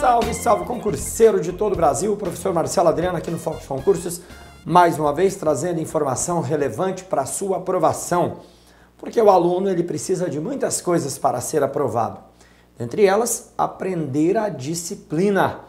Salve, salve concurseiro de todo o Brasil, professor Marcelo Adriano aqui no Foco Concursos, mais uma vez trazendo informação relevante para a sua aprovação, porque o aluno ele precisa de muitas coisas para ser aprovado. Entre elas, aprender a disciplina.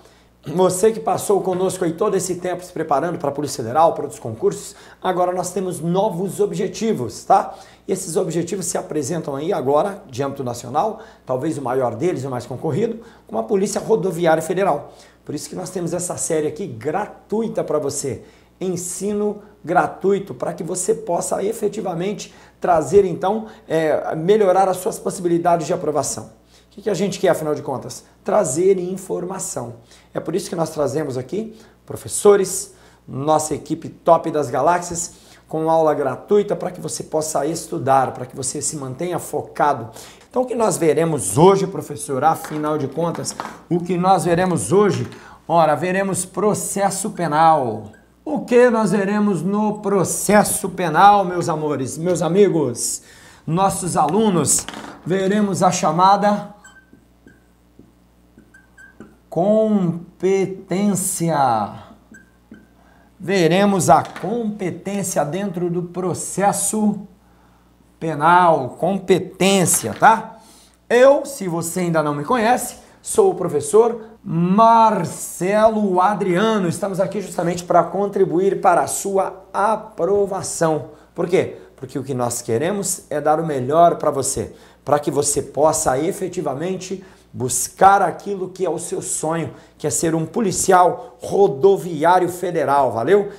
Você que passou conosco aí todo esse tempo se preparando para a Polícia Federal, para outros concursos, agora nós temos novos objetivos, tá? E esses objetivos se apresentam aí agora, de âmbito nacional, talvez o maior deles, o mais concorrido, com a Polícia Rodoviária Federal. Por isso que nós temos essa série aqui gratuita para você. Ensino gratuito para que você possa efetivamente trazer, então, é, melhorar as suas possibilidades de aprovação. O que, que a gente quer, afinal de contas? Trazer informação. É por isso que nós trazemos aqui professores, nossa equipe top das galáxias, com aula gratuita para que você possa estudar, para que você se mantenha focado. Então, o que nós veremos hoje, professor, afinal de contas, o que nós veremos hoje? Ora, veremos processo penal. O que nós veremos no processo penal, meus amores, meus amigos, nossos alunos? Veremos a chamada competência. Veremos a competência dentro do processo penal, competência, tá? Eu, se você ainda não me conhece, sou o professor Marcelo Adriano. Estamos aqui justamente para contribuir para a sua aprovação. Por quê? Porque o que nós queremos é dar o melhor para você, para que você possa efetivamente buscar aquilo que é o seu sonho, que é ser um policial rodoviário federal, valeu?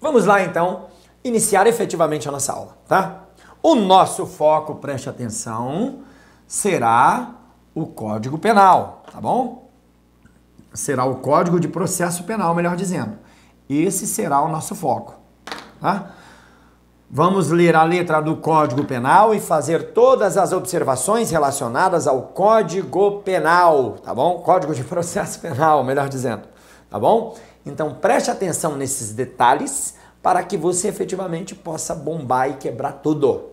Vamos lá então iniciar efetivamente a nossa aula, tá? O nosso foco, preste atenção, será o Código Penal, tá bom? Será o Código de Processo Penal, melhor dizendo. Esse será o nosso foco, tá? Vamos ler a letra do Código Penal e fazer todas as observações relacionadas ao Código Penal, tá bom? Código de Processo Penal, melhor dizendo, tá bom? Então preste atenção nesses detalhes para que você efetivamente possa bombar e quebrar tudo.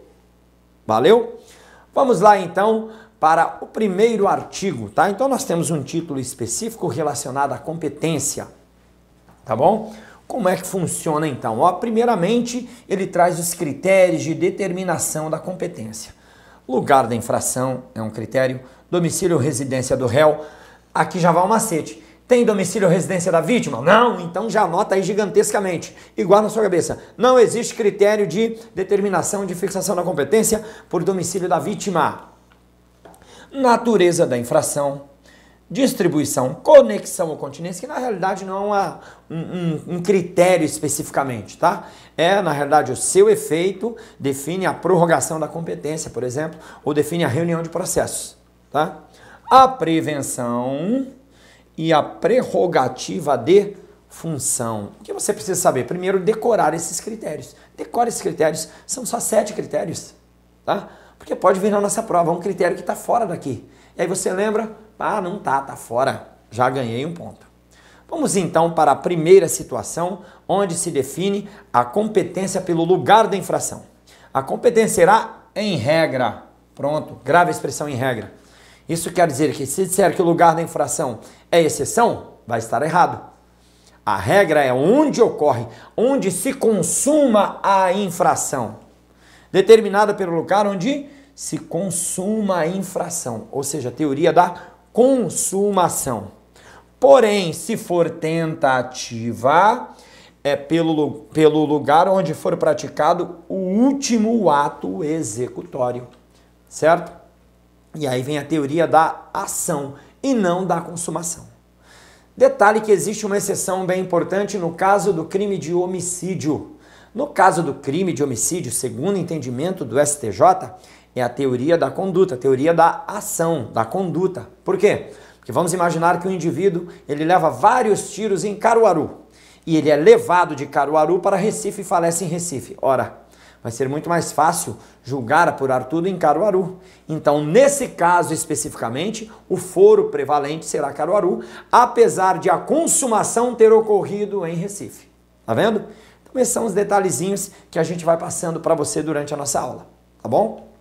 Valeu? Vamos lá então para o primeiro artigo, tá? Então nós temos um título específico relacionado à competência, tá bom? Como é que funciona então? Ó, primeiramente, ele traz os critérios de determinação da competência. Lugar da infração é um critério, domicílio ou residência do réu. Aqui já vai o macete. Tem domicílio ou residência da vítima? Não, então já anota aí gigantescamente. Igual na sua cabeça. Não existe critério de determinação de fixação da competência por domicílio da vítima. Natureza da infração, distribuição, conexão ou continência, que na realidade não é uma, um, um, critério especificamente, tá? É, na realidade, o seu efeito define a prorrogação da competência, por exemplo, ou define a reunião de processos, tá? A prevenção e a prerrogativa de função. O que você precisa saber? Primeiro, decorar esses critérios. Decore esses critérios, são só sete critérios, tá? Porque pode vir na nossa prova um critério que está fora daqui. E aí você lembra, ah, não tá, tá fora. Já ganhei um ponto. Vamos então para a primeira situação, onde se define a competência pelo lugar da infração. A competência será em regra. Pronto, grave a expressão em regra. Isso quer dizer que se disser que o lugar da infração é exceção, vai estar errado. A regra é onde ocorre, onde se consuma a infração, determinada pelo lugar onde se consuma a infração, ou seja, a teoria da consumação. Porém, se for tentativa, é pelo, pelo lugar onde for praticado o último ato executório, certo? E aí vem a teoria da ação e não da consumação. Detalhe que existe uma exceção bem importante no caso do crime de homicídio. No caso do crime de homicídio, segundo entendimento do STJ, é a teoria da conduta, a teoria da ação, da conduta. Por quê? Porque vamos imaginar que o indivíduo ele leva vários tiros em Caruaru e ele é levado de Caruaru para Recife e falece em Recife. Ora, vai ser muito mais fácil julgar, apurar tudo em Caruaru. Então, nesse caso especificamente, o foro prevalente será Caruaru, apesar de a consumação ter ocorrido em Recife. Tá vendo? Então, esses são os detalhezinhos que a gente vai passando para você durante a nossa aula, tá bom?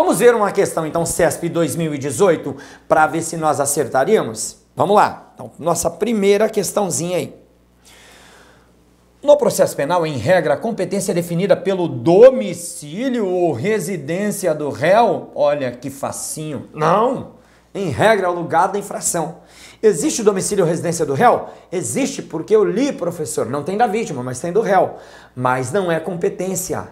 Vamos ver uma questão então CESP 2018 para ver se nós acertaríamos? Vamos lá. Então, nossa primeira questãozinha aí. No processo penal, em regra, a competência é definida pelo domicílio ou residência do réu. Olha que facinho. Não. Em regra, é o lugar da infração. Existe domicílio ou residência do réu? Existe porque eu li, professor. Não tem da vítima, mas tem do réu. Mas não é competência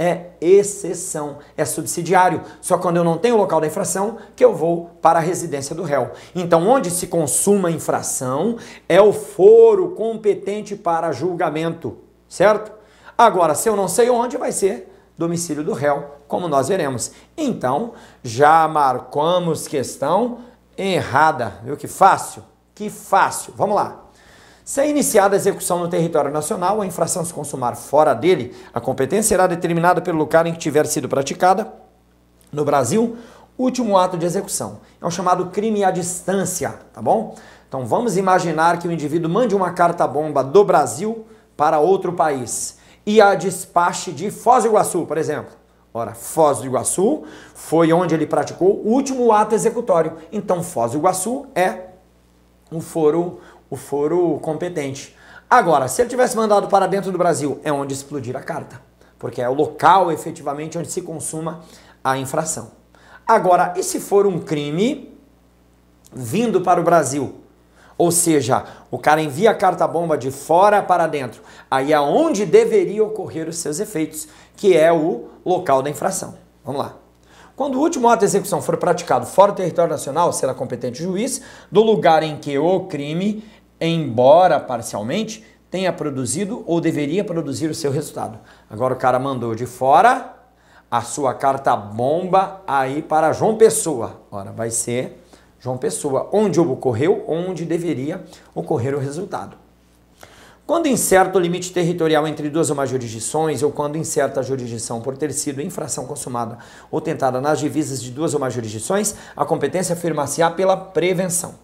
é exceção, é subsidiário. Só quando eu não tenho o local da infração que eu vou para a residência do réu. Então, onde se consuma infração é o foro competente para julgamento, certo? Agora, se eu não sei onde, vai ser domicílio do réu, como nós veremos. Então, já marcamos questão errada. Viu que fácil? Que fácil. Vamos lá. Se é iniciada a execução no território nacional, a infração se consumar fora dele, a competência será determinada pelo lugar em que tiver sido praticada. No Brasil, último ato de execução. É o chamado crime à distância, tá bom? Então vamos imaginar que o indivíduo mande uma carta-bomba do Brasil para outro país e a despache de Foz do Iguaçu, por exemplo. Ora, Foz do Iguaçu foi onde ele praticou o último ato executório. Então, Foz do Iguaçu é um foro o foro competente. Agora, se ele tivesse mandado para dentro do Brasil, é onde explodir a carta, porque é o local efetivamente onde se consuma a infração. Agora, e se for um crime vindo para o Brasil? Ou seja, o cara envia a carta-bomba de fora para dentro. Aí é onde deveria ocorrer os seus efeitos, que é o local da infração. Vamos lá. Quando o último ato de execução for praticado fora do território nacional, será competente juiz do lugar em que o crime embora parcialmente, tenha produzido ou deveria produzir o seu resultado. Agora o cara mandou de fora a sua carta bomba aí para João Pessoa. Ora, vai ser João Pessoa, onde ocorreu, onde deveria ocorrer o resultado. Quando incerto o limite territorial entre duas ou mais jurisdições, ou quando incerta a jurisdição por ter sido infração consumada ou tentada nas divisas de duas ou mais jurisdições, a competência afirmar-se-á pela prevenção.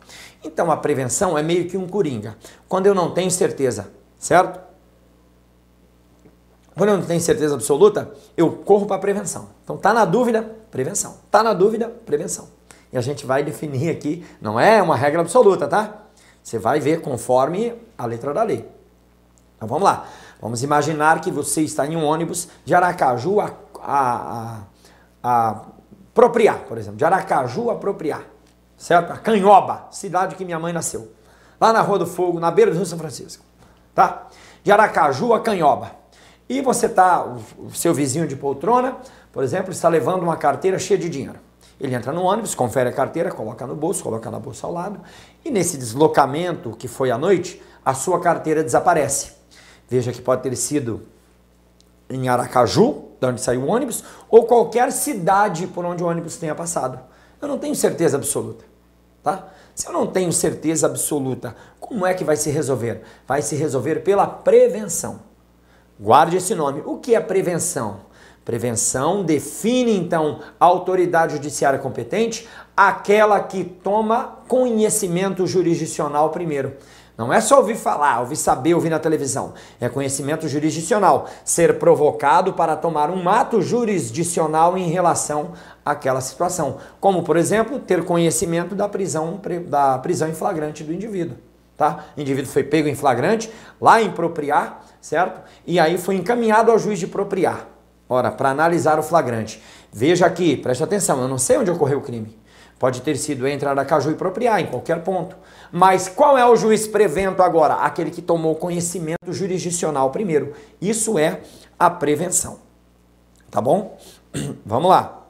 Então a prevenção é meio que um coringa. Quando eu não tenho certeza, certo? Quando eu não tenho certeza absoluta, eu corro para a prevenção. Então tá na dúvida, prevenção. Tá na dúvida, prevenção. E a gente vai definir aqui, não é uma regra absoluta, tá? Você vai ver conforme a letra da lei. Então vamos lá. Vamos imaginar que você está em um ônibus de Aracaju a, a, a, a apropriar, por exemplo. De Aracaju a apropriar. Certo? A Canhoba, cidade que minha mãe nasceu. Lá na Rua do Fogo, na beira do Rio São Francisco. Tá? De Aracaju a Canhoba. E você está, o seu vizinho de poltrona, por exemplo, está levando uma carteira cheia de dinheiro. Ele entra no ônibus, confere a carteira, coloca no bolso, coloca na bolsa ao lado, e nesse deslocamento que foi à noite, a sua carteira desaparece. Veja que pode ter sido em Aracaju, de onde saiu o ônibus, ou qualquer cidade por onde o ônibus tenha passado. Eu não tenho certeza absoluta, tá? Se eu não tenho certeza absoluta, como é que vai se resolver? Vai se resolver pela prevenção. Guarde esse nome. O que é prevenção? Prevenção define então a autoridade judiciária competente, aquela que toma conhecimento jurisdicional primeiro. Não é só ouvir falar, ouvir saber, ouvir na televisão. É conhecimento jurisdicional. Ser provocado para tomar um ato jurisdicional em relação àquela situação. Como, por exemplo, ter conhecimento da prisão, da prisão em flagrante do indivíduo. Tá? O indivíduo foi pego em flagrante, lá em propriar, certo? E aí foi encaminhado ao juiz de propriar. Ora, para analisar o flagrante. Veja aqui, preste atenção, eu não sei onde ocorreu o crime. Pode ter sido entre Aracaju e Propriar, em qualquer ponto. Mas qual é o juiz prevento agora? Aquele que tomou conhecimento jurisdicional primeiro. Isso é a prevenção. Tá bom? Vamos lá.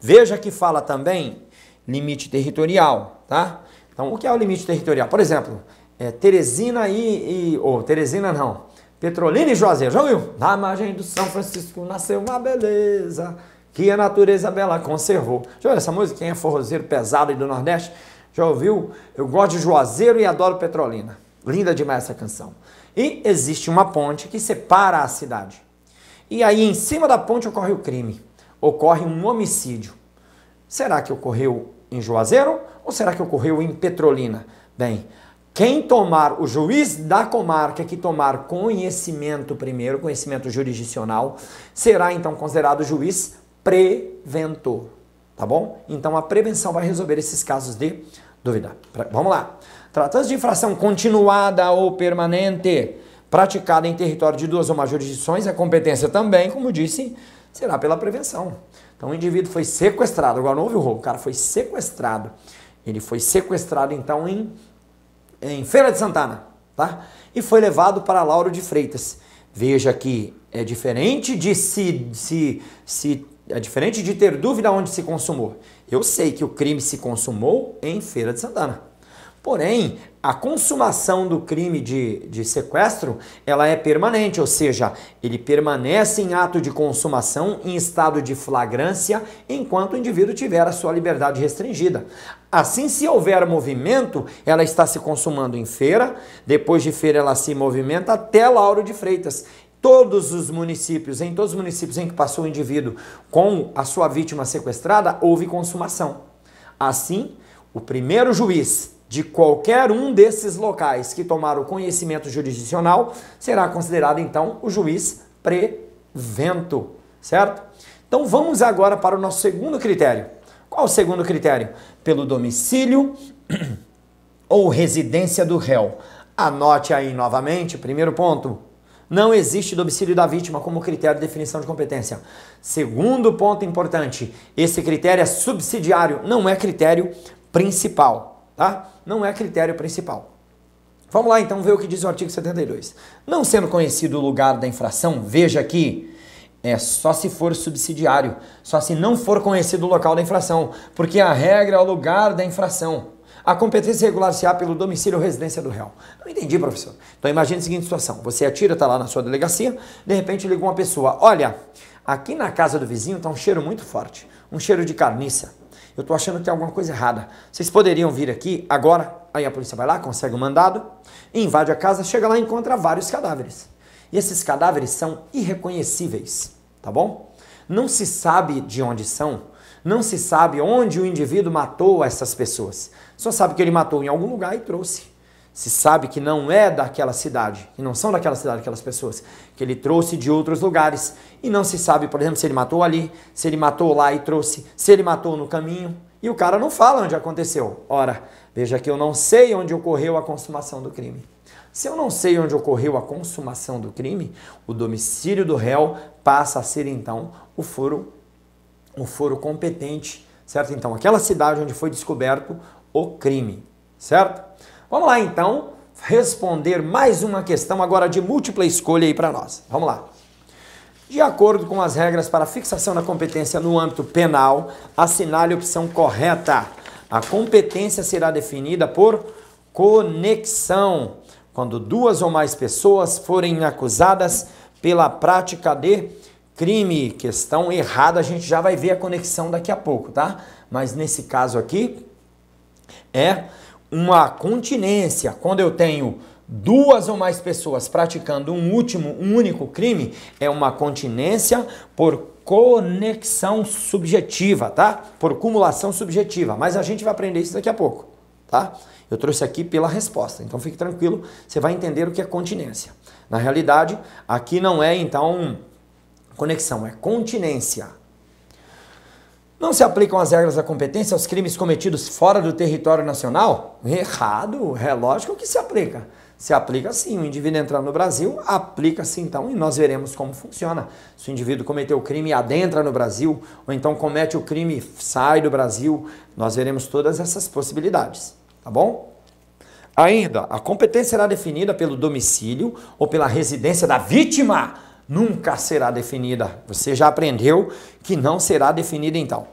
Veja que fala também limite territorial, tá? Então, o que é o limite territorial? Por exemplo, é, Teresina e, e... Ou, Teresina não. Petrolina e Juazeiro. Já ouviu? Na margem do São Francisco nasceu uma beleza que a natureza bela conservou. Já ouviu essa música? Quem é forrozeiro pesado aí do Nordeste? Já ouviu? Eu gosto de Juazeiro e adoro Petrolina. Linda demais essa canção. E existe uma ponte que separa a cidade. E aí, em cima da ponte, ocorre o crime. Ocorre um homicídio. Será que ocorreu em Juazeiro ou será que ocorreu em Petrolina? Bem, quem tomar, o juiz da comarca que tomar conhecimento primeiro, conhecimento jurisdicional, será então considerado juiz preventor, tá bom? Então a prevenção vai resolver esses casos de dúvida. Vamos lá. Tratando-se de infração continuada ou permanente, praticada em território de duas ou mais jurisdições, a competência também, como disse, será pela prevenção. Então o indivíduo foi sequestrado, agora não houve o roubo, o cara foi sequestrado. Ele foi sequestrado então em, em Feira de Santana, tá? E foi levado para Lauro de Freitas. Veja que é diferente de se, se, se é diferente de ter dúvida onde se consumou. Eu sei que o crime se consumou em Feira de Santana. Porém, a consumação do crime de, de sequestro, ela é permanente, ou seja, ele permanece em ato de consumação em estado de flagrância enquanto o indivíduo tiver a sua liberdade restringida. Assim, se houver movimento, ela está se consumando em feira, depois de feira ela se movimenta até Lauro de Freitas. Todos os municípios, em todos os municípios em que passou o indivíduo com a sua vítima sequestrada, houve consumação. Assim, o primeiro juiz de qualquer um desses locais que tomar o conhecimento jurisdicional será considerado então o juiz prevento, certo? Então vamos agora para o nosso segundo critério. Qual o segundo critério? Pelo domicílio ou residência do réu. Anote aí novamente, primeiro ponto. Não existe domicílio da vítima como critério de definição de competência. Segundo ponto importante, esse critério é subsidiário, não é critério principal tá? Não é critério principal. Vamos lá então ver o que diz o artigo 72. Não sendo conhecido o lugar da infração, veja aqui, é só se for subsidiário, só se não for conhecido o local da infração, porque a regra é o lugar da infração. A competência regular-se-á pelo domicílio ou residência do réu. Não entendi, professor. Então imagine a seguinte situação: você atira, está lá na sua delegacia, de repente liga uma pessoa: olha, aqui na casa do vizinho está um cheiro muito forte, um cheiro de carniça eu estou achando que tem alguma coisa errada. Vocês poderiam vir aqui agora? Aí a polícia vai lá, consegue o um mandado, invade a casa, chega lá e encontra vários cadáveres. E esses cadáveres são irreconhecíveis, tá bom? Não se sabe de onde são, não se sabe onde o indivíduo matou essas pessoas. Só sabe que ele matou em algum lugar e trouxe se sabe que não é daquela cidade, que não são daquela cidade aquelas pessoas, que ele trouxe de outros lugares. E não se sabe, por exemplo, se ele matou ali, se ele matou lá e trouxe, se ele matou no caminho. E o cara não fala onde aconteceu. Ora, veja que eu não sei onde ocorreu a consumação do crime. Se eu não sei onde ocorreu a consumação do crime, o domicílio do réu passa a ser então o foro, o foro competente, certo? Então, aquela cidade onde foi descoberto o crime, certo? Vamos lá então responder mais uma questão agora de múltipla escolha aí para nós. Vamos lá. De acordo com as regras para fixação da competência no âmbito penal, assinale a opção correta. A competência será definida por conexão, quando duas ou mais pessoas forem acusadas pela prática de crime. Questão errada, a gente já vai ver a conexão daqui a pouco, tá? Mas nesse caso aqui é uma continência, quando eu tenho duas ou mais pessoas praticando um último, um único crime, é uma continência por conexão subjetiva, tá? Por cumulação subjetiva. Mas a gente vai aprender isso daqui a pouco, tá? Eu trouxe aqui pela resposta, então fique tranquilo, você vai entender o que é continência. Na realidade, aqui não é então conexão, é continência. Não se aplicam as regras da competência aos crimes cometidos fora do território nacional? Errado, é lógico que se aplica. Se aplica sim, o indivíduo entrar no Brasil, aplica-se então e nós veremos como funciona. Se o indivíduo cometeu o crime e adentra no Brasil, ou então comete o crime e sai do Brasil, nós veremos todas essas possibilidades, tá bom? Ainda, a competência será definida pelo domicílio ou pela residência da vítima nunca será definida. Você já aprendeu que não será definida então.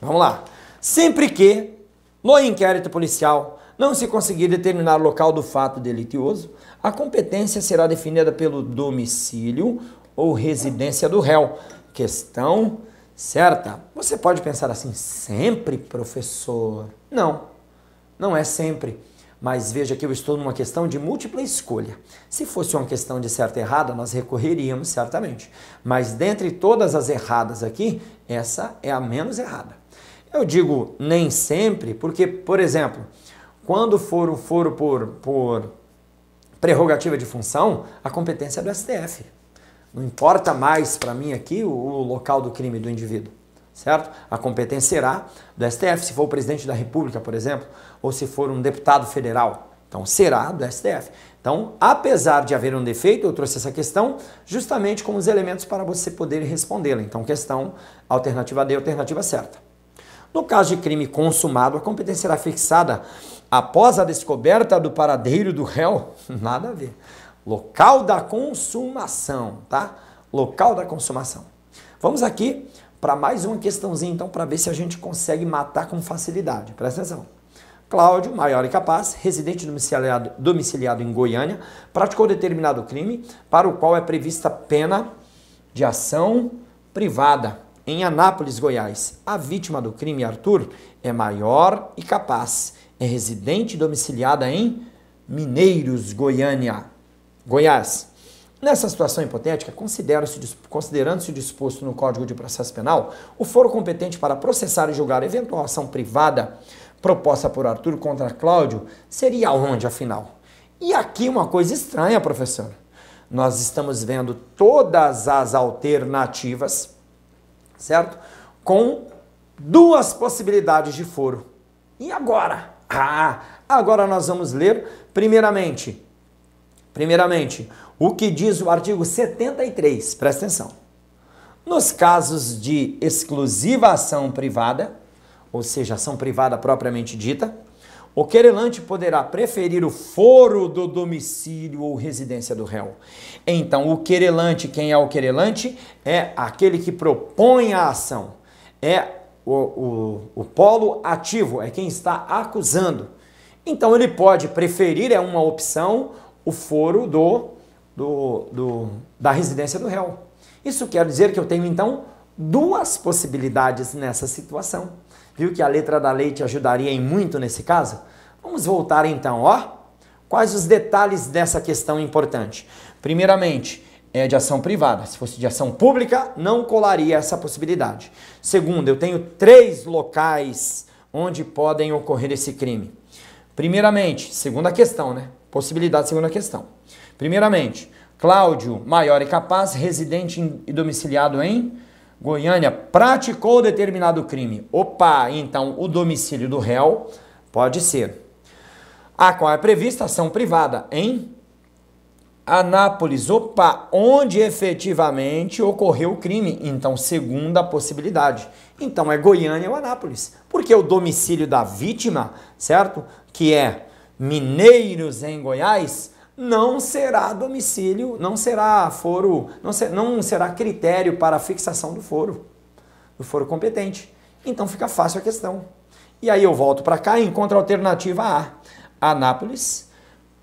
Vamos lá. Sempre que no inquérito policial não se conseguir determinar o local do fato delituoso, a competência será definida pelo domicílio ou residência do réu. Questão certa. Você pode pensar assim, sempre, professor? Não, não é sempre. Mas veja que eu estou numa questão de múltipla escolha. Se fosse uma questão de certa e errada, nós recorreríamos certamente. Mas dentre todas as erradas aqui, essa é a menos errada. Eu digo nem sempre, porque, por exemplo, quando for o foro por, por prerrogativa de função, a competência é do STF. Não importa mais para mim aqui o, o local do crime do indivíduo, certo? A competência será do STF, se for o presidente da República, por exemplo, ou se for um deputado federal. Então, será do STF. Então, apesar de haver um defeito, eu trouxe essa questão justamente com os elementos para você poder respondê-la. Então, questão alternativa D, alternativa certa. No caso de crime consumado, a competência será fixada após a descoberta do paradeiro do réu. Nada a ver. Local da consumação, tá? Local da consumação. Vamos aqui para mais uma questãozinha, então, para ver se a gente consegue matar com facilidade. Presta atenção. Cláudio, maior e capaz, residente domiciliado, domiciliado em Goiânia, praticou determinado crime para o qual é prevista pena de ação privada. Em Anápolis, Goiás, a vítima do crime, Arthur, é maior e capaz, é residente domiciliada em Mineiros, Goiânia, Goiás. Nessa situação hipotética, considerando-se disposto no Código de Processo Penal, o foro competente para processar e julgar eventual ação privada proposta por Arthur contra Cláudio seria onde, afinal? E aqui uma coisa estranha, professor. Nós estamos vendo todas as alternativas, certo? Com duas possibilidades de foro. E agora? Ah, agora nós vamos ler, primeiramente, primeiramente, o que diz o artigo 73, presta atenção. Nos casos de exclusiva ação privada, ou seja, ação privada propriamente dita, o querelante poderá preferir o foro do domicílio ou residência do réu. Então, o querelante, quem é o querelante? É aquele que propõe a ação. É o, o, o polo ativo, é quem está acusando. Então, ele pode preferir, é uma opção, o foro do, do, do, da residência do réu. Isso quer dizer que eu tenho, então, duas possibilidades nessa situação. Viu que a letra da lei te ajudaria em muito nesse caso? Vamos voltar então, ó. Quais os detalhes dessa questão importante? Primeiramente, é de ação privada. Se fosse de ação pública, não colaria essa possibilidade. Segundo, eu tenho três locais onde podem ocorrer esse crime. Primeiramente, segunda questão, né? Possibilidade, segunda questão. Primeiramente, Cláudio, maior e capaz, residente e domiciliado em Goiânia praticou determinado crime. Opa, então o domicílio do réu pode ser. A qual é prevista ação privada em Anápolis. Opa, onde efetivamente ocorreu o crime. Então, segunda possibilidade. Então é Goiânia ou Anápolis. Porque o domicílio da vítima, certo? Que é Mineiros em Goiás, não será domicílio, não será foro, não, ser, não será critério para fixação do foro, do foro competente. Então fica fácil a questão. E aí eu volto para cá e encontro a alternativa A, Anápolis,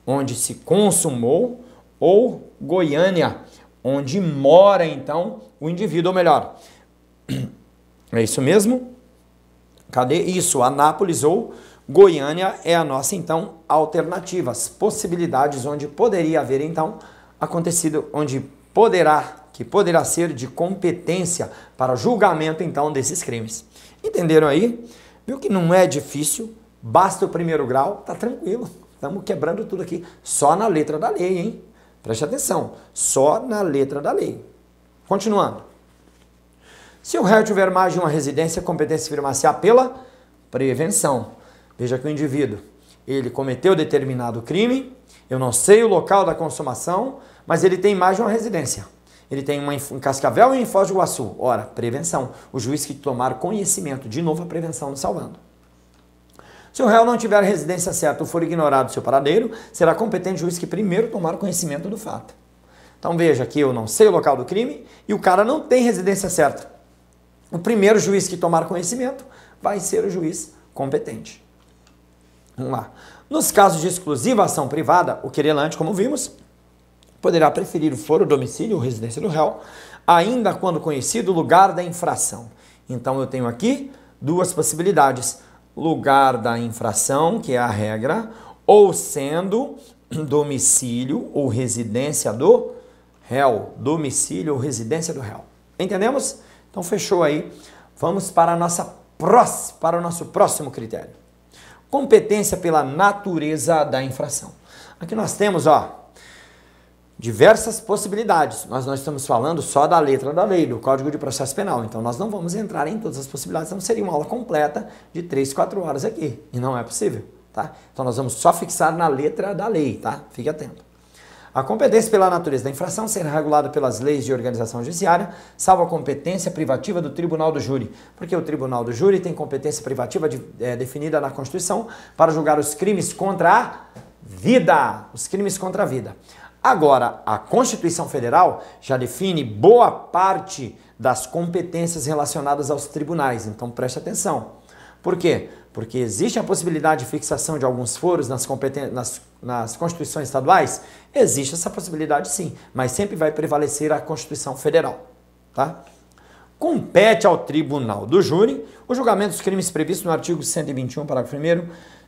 onde se consumou, ou Goiânia, onde mora então o indivíduo, ou melhor, é isso mesmo? Cadê isso? Anápolis ou Goiânia é a nossa, então, alternativa, as possibilidades onde poderia haver, então, acontecido, onde poderá, que poderá ser de competência para julgamento, então, desses crimes. Entenderam aí? Viu que não é difícil, basta o primeiro grau, tá tranquilo. Estamos quebrando tudo aqui, só na letra da lei, hein? Preste atenção, só na letra da lei. Continuando. Se o réu tiver mais de uma residência, a competência firmar-se pela prevenção. Veja que o indivíduo, ele cometeu determinado crime, eu não sei o local da consumação, mas ele tem mais de uma residência. Ele tem uma em Cascavel e em Foz do Iguaçu. Ora, prevenção. O juiz que tomar conhecimento, de novo a prevenção nos salvando. Se o réu não tiver residência certa ou for ignorado seu paradeiro, será competente o juiz que primeiro tomar conhecimento do fato. Então veja que eu não sei o local do crime e o cara não tem residência certa. O primeiro juiz que tomar conhecimento vai ser o juiz competente. Vamos lá. Nos casos de exclusiva ação privada, o querelante, como vimos, poderá preferir o foro, domicílio ou residência do réu, ainda quando conhecido o lugar da infração. Então eu tenho aqui duas possibilidades: lugar da infração, que é a regra, ou sendo domicílio ou residência do réu, domicílio ou residência do réu. Entendemos? Então fechou aí. Vamos para a nossa para o nosso próximo critério competência pela natureza da infração. Aqui nós temos, ó, diversas possibilidades. Nós não estamos falando só da letra da lei, do Código de Processo Penal. Então nós não vamos entrar em todas as possibilidades, então seria uma aula completa de 3, 4 horas aqui. E não é possível, tá? Então nós vamos só fixar na letra da lei, tá? Fique atento. A competência pela natureza da infração será regulada pelas leis de organização judiciária, salvo a competência privativa do Tribunal do Júri, porque o Tribunal do Júri tem competência privativa de, é, definida na Constituição para julgar os crimes contra a vida, os crimes contra a vida. Agora, a Constituição Federal já define boa parte das competências relacionadas aos tribunais, então preste atenção. Por quê? Porque existe a possibilidade de fixação de alguns foros nas, nas, nas constituições estaduais? Existe essa possibilidade sim, mas sempre vai prevalecer a Constituição Federal. Tá? Compete ao Tribunal do Júri o julgamento dos crimes previstos no artigo 121, parágrafo 1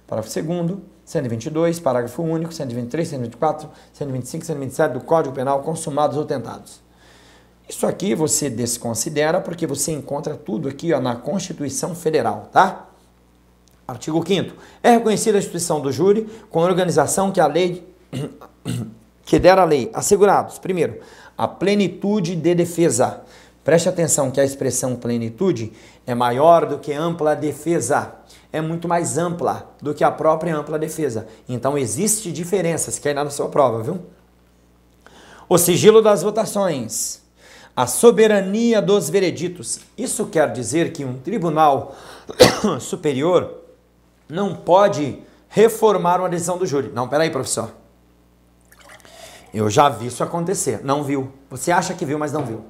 parágrafo 2 122, parágrafo único, 123, 124, 125, 127 do Código Penal, consumados ou tentados. Isso aqui você desconsidera porque você encontra tudo aqui ó, na Constituição Federal, tá? Artigo 5 É reconhecida a instituição do júri com organização que a lei que der a lei assegurados, primeiro, a plenitude de defesa. Preste atenção que a expressão plenitude é maior do que ampla defesa. É muito mais ampla do que a própria ampla defesa. Então existe diferenças que aí na sua prova, viu? O sigilo das votações a soberania dos vereditos. Isso quer dizer que um tribunal superior não pode reformar uma decisão do júri. Não, peraí, professor. Eu já vi isso acontecer. Não viu. Você acha que viu, mas não viu.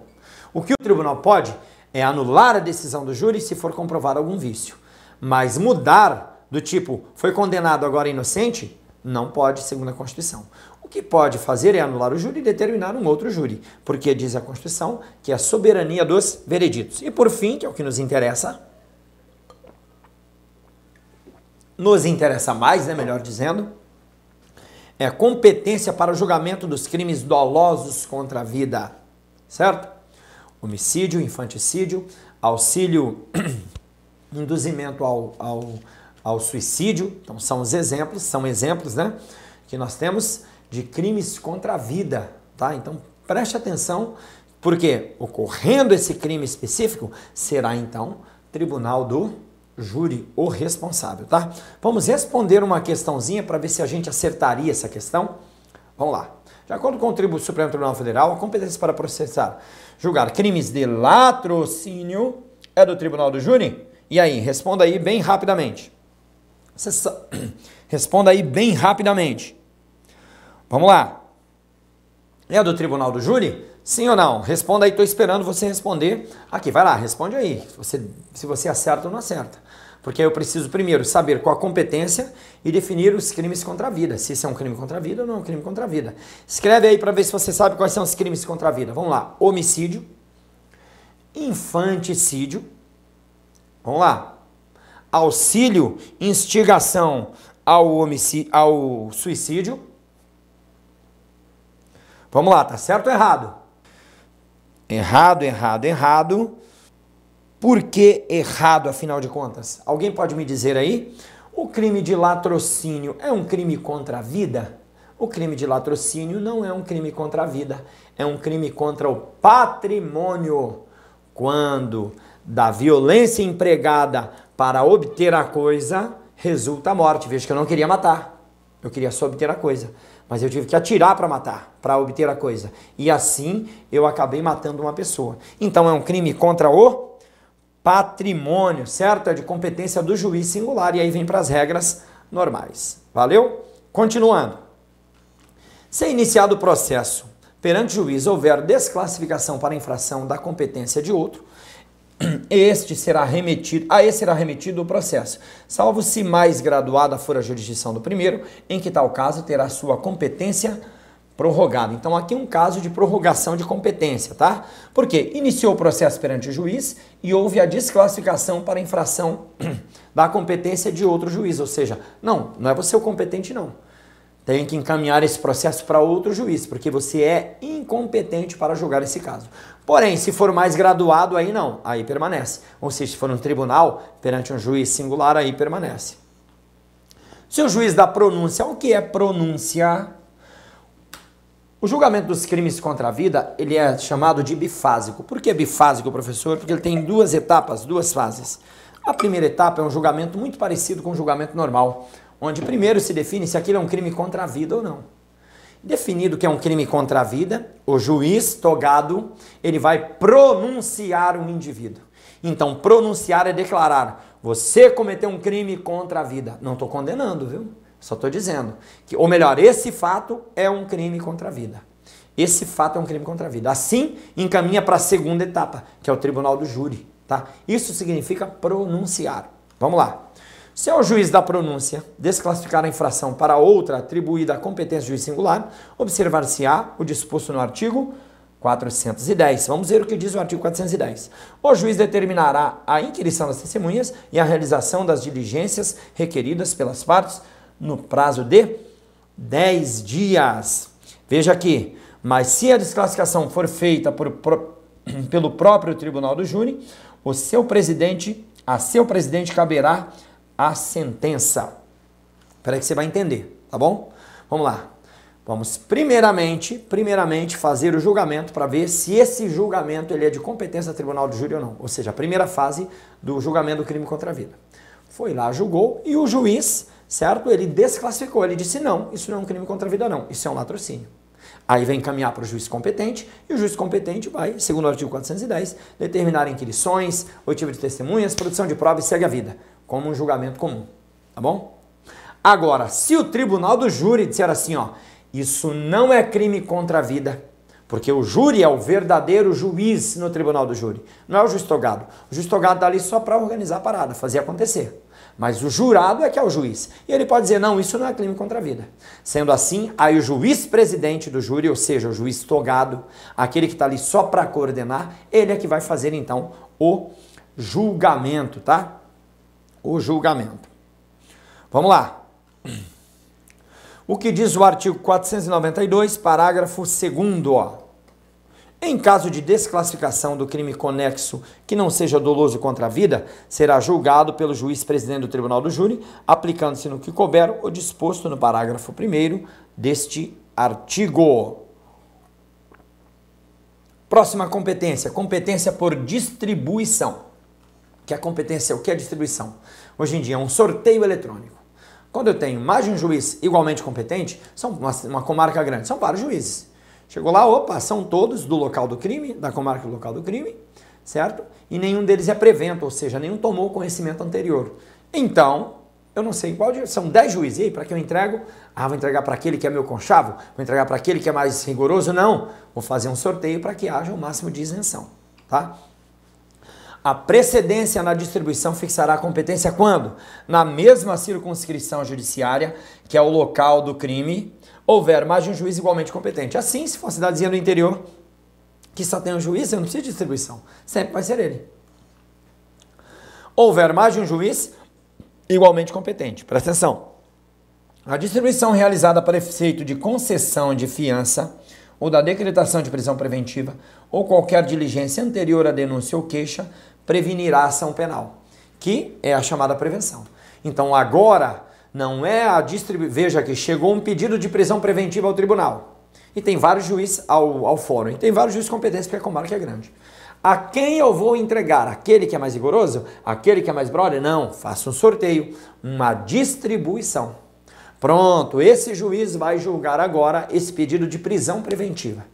O que o tribunal pode é anular a decisão do júri se for comprovado algum vício. Mas mudar do tipo, foi condenado agora inocente, não pode, segundo a Constituição. O que pode fazer é anular o júri e determinar um outro júri, porque diz a Constituição que é a soberania dos vereditos. E por fim, que é o que nos interessa, nos interessa mais, né, melhor dizendo, é competência para o julgamento dos crimes dolosos contra a vida, certo? Homicídio, infanticídio, auxílio, induzimento ao, ao, ao suicídio, então são os exemplos, são exemplos, né, que nós temos de crimes contra a vida, tá? Então preste atenção, porque ocorrendo esse crime específico, será então tribunal do júri o responsável, tá? Vamos responder uma questãozinha para ver se a gente acertaria essa questão. Vamos lá. De acordo com o Tribunal Supremo Tribunal Federal, a competência para processar, julgar crimes de latrocínio é do Tribunal do Júri? E aí, responda aí bem rapidamente. Responda aí bem rapidamente. Vamos lá. É do tribunal do júri? Sim ou não? Responda aí, estou esperando você responder. Aqui, vai lá, responde aí. Se você, se você acerta ou não acerta. Porque eu preciso primeiro saber qual a competência e definir os crimes contra a vida. Se isso é um crime contra a vida ou não é um crime contra a vida. Escreve aí para ver se você sabe quais são os crimes contra a vida. Vamos lá. Homicídio, infanticídio. Vamos lá. Auxílio, instigação ao, homicídio, ao suicídio Vamos lá, tá certo ou errado? Errado, errado, errado. Por que errado, afinal de contas? Alguém pode me dizer aí? O crime de latrocínio é um crime contra a vida? O crime de latrocínio não é um crime contra a vida, é um crime contra o patrimônio. Quando da violência empregada para obter a coisa resulta a morte. Veja que eu não queria matar, eu queria só obter a coisa mas eu tive que atirar para matar, para obter a coisa. E assim eu acabei matando uma pessoa. Então é um crime contra o patrimônio, certo? É de competência do juiz singular e aí vem para as regras normais. Valeu? Continuando. Se iniciado o processo perante o juiz houver desclassificação para infração da competência de outro, este será remetido, a esse será remetido o processo, salvo se mais graduada for a jurisdição do primeiro, em que tal caso terá sua competência prorrogada. Então aqui um caso de prorrogação de competência, tá? Porque iniciou o processo perante o juiz e houve a desclassificação para infração da competência de outro juiz, ou seja, não, não é você o competente não tem que encaminhar esse processo para outro juiz, porque você é incompetente para julgar esse caso. Porém, se for mais graduado, aí não, aí permanece. Ou seja, se for um tribunal, perante um juiz singular, aí permanece. Se o juiz dá pronúncia, o que é pronúncia? O julgamento dos crimes contra a vida, ele é chamado de bifásico. Por que bifásico, professor? Porque ele tem duas etapas, duas fases. A primeira etapa é um julgamento muito parecido com o julgamento normal, onde primeiro se define se aquilo é um crime contra a vida ou não. Definido que é um crime contra a vida, o juiz togado, ele vai pronunciar um indivíduo. Então, pronunciar é declarar, você cometeu um crime contra a vida. Não estou condenando, viu? Só estou dizendo que, ou melhor, esse fato é um crime contra a vida. Esse fato é um crime contra a vida. Assim, encaminha para a segunda etapa, que é o tribunal do júri. Tá? Isso significa pronunciar. Vamos lá. Se é o juiz da pronúncia desclassificar a infração para outra atribuída à competência do juiz singular, observar-se-á o disposto no artigo 410. Vamos ver o que diz o artigo 410. O juiz determinará a inquirição das testemunhas e a realização das diligências requeridas pelas partes no prazo de 10 dias. Veja aqui, mas se a desclassificação for feita por, por, pelo próprio tribunal do júri, o seu presidente, a seu presidente caberá a sentença. Espera que você vai entender, tá bom? Vamos lá. Vamos primeiramente, primeiramente fazer o julgamento para ver se esse julgamento ele é de competência do tribunal do júri ou não. Ou seja, a primeira fase do julgamento do crime contra a vida. Foi lá, julgou e o juiz certo? Ele desclassificou, ele disse não, isso não é um crime contra a vida não, isso é um latrocínio. Aí vem encaminhar para o juiz competente e o juiz competente vai, segundo o artigo 410, determinar inquirições, oitiva de testemunhas, produção de provas e segue a vida, como um julgamento comum, tá bom? Agora, se o tribunal do júri disser assim, ó, isso não é crime contra a vida, porque o júri é o verdadeiro juiz no tribunal do júri, não é o juiz togado. O juiz togado está ali só para organizar a parada, fazer acontecer. Mas o jurado é que é o juiz. E ele pode dizer: não, isso não é crime contra a vida. Sendo assim, aí o juiz presidente do júri, ou seja, o juiz togado, aquele que está ali só para coordenar, ele é que vai fazer então o julgamento, tá? O julgamento. Vamos lá. O que diz o artigo 492, parágrafo 2, ó. Em caso de desclassificação do crime conexo que não seja doloso contra a vida, será julgado pelo juiz presidente do tribunal do júri, aplicando-se no que couber o disposto no parágrafo 1 deste artigo. Próxima competência, competência por distribuição. Que a competência, o que é distribuição? Hoje em dia é um sorteio eletrônico. Quando eu tenho mais de um juiz igualmente competente, são uma, uma comarca grande, são vários juízes. Chegou lá, opa, são todos do local do crime, da comarca do local do crime, certo? E nenhum deles é prevento, ou seja, nenhum tomou conhecimento anterior. Então, eu não sei qual, são 10 juízes, e aí, para que eu entrego? Ah, vou entregar para aquele que é meu conchavo? Vou entregar para aquele que é mais rigoroso? Não, vou fazer um sorteio para que haja o máximo de isenção, tá? A precedência na distribuição fixará a competência quando? Na mesma circunscrição judiciária, que é o local do crime, houver mais de um juiz igualmente competente. Assim, se for uma cidadezinha do interior que só tem um juiz, eu não preciso de distribuição. Sempre vai ser ele. Houver mais de um juiz igualmente competente. Presta atenção. A distribuição realizada para efeito de concessão de fiança ou da decretação de prisão preventiva ou qualquer diligência anterior à denúncia ou queixa prevenirá a ação penal, que é a chamada prevenção. Então, agora, não é a distribuição. Veja que chegou um pedido de prisão preventiva ao tribunal. E tem vários juízes ao, ao fórum. E tem vários juízes competentes, porque a comarca é grande. A quem eu vou entregar? Aquele que é mais rigoroso? Aquele que é mais brother? Não, faça um sorteio, uma distribuição. Pronto, esse juiz vai julgar agora esse pedido de prisão preventiva.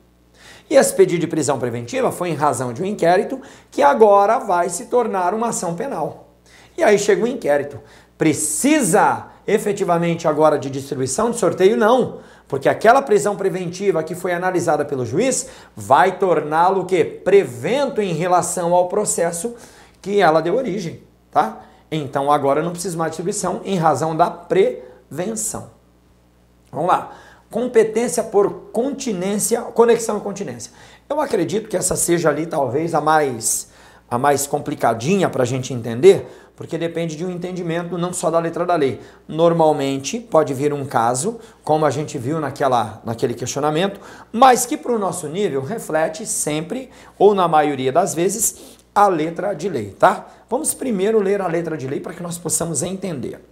E esse pedido de prisão preventiva foi em razão de um inquérito que agora vai se tornar uma ação penal. E aí chega o inquérito. Precisa efetivamente agora de distribuição de sorteio? Não, porque aquela prisão preventiva que foi analisada pelo juiz vai torná-lo que prevento em relação ao processo que ela deu origem, tá? Então agora não precisa mais distribuição em razão da prevenção. Vamos lá. Competência por continência, conexão e continência. Eu acredito que essa seja ali talvez a mais a mais complicadinha para a gente entender, porque depende de um entendimento não só da letra da lei. Normalmente pode vir um caso, como a gente viu naquela, naquele questionamento, mas que para o nosso nível reflete sempre, ou na maioria das vezes, a letra de lei, tá? Vamos primeiro ler a letra de lei para que nós possamos entender,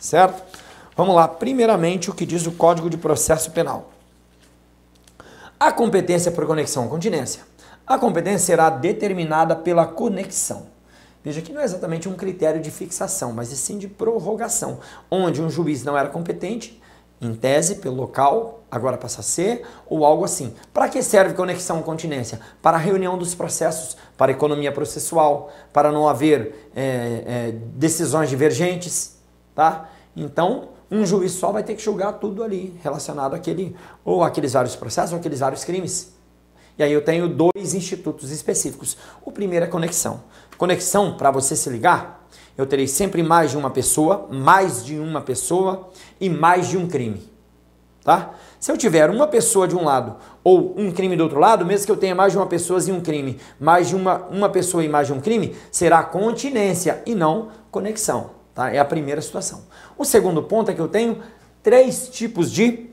certo? Vamos lá, primeiramente o que diz o Código de Processo Penal. A competência por conexão ou continência. A competência será determinada pela conexão. Veja que não é exatamente um critério de fixação, mas sim de prorrogação, onde um juiz não era competente, em tese, pelo local, agora passa a ser, ou algo assim. Para que serve conexão continência? Para a reunião dos processos, para economia processual, para não haver é, é, decisões divergentes, tá? Então, um juiz só vai ter que julgar tudo ali relacionado àquele, ou aqueles vários processos, ou aqueles vários crimes. E aí eu tenho dois institutos específicos. O primeiro é conexão. Conexão, para você se ligar, eu terei sempre mais de uma pessoa, mais de uma pessoa e mais de um crime. Tá? Se eu tiver uma pessoa de um lado ou um crime do outro lado, mesmo que eu tenha mais de uma pessoa e um crime, mais de uma, uma pessoa e mais de um crime, será continência e não conexão. Tá? É a primeira situação. O segundo ponto é que eu tenho três tipos de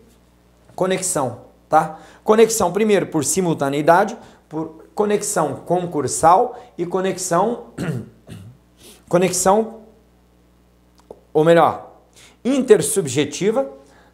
conexão. Tá? Conexão, primeiro, por simultaneidade, por conexão concursal e conexão conexão ou melhor, intersubjetiva,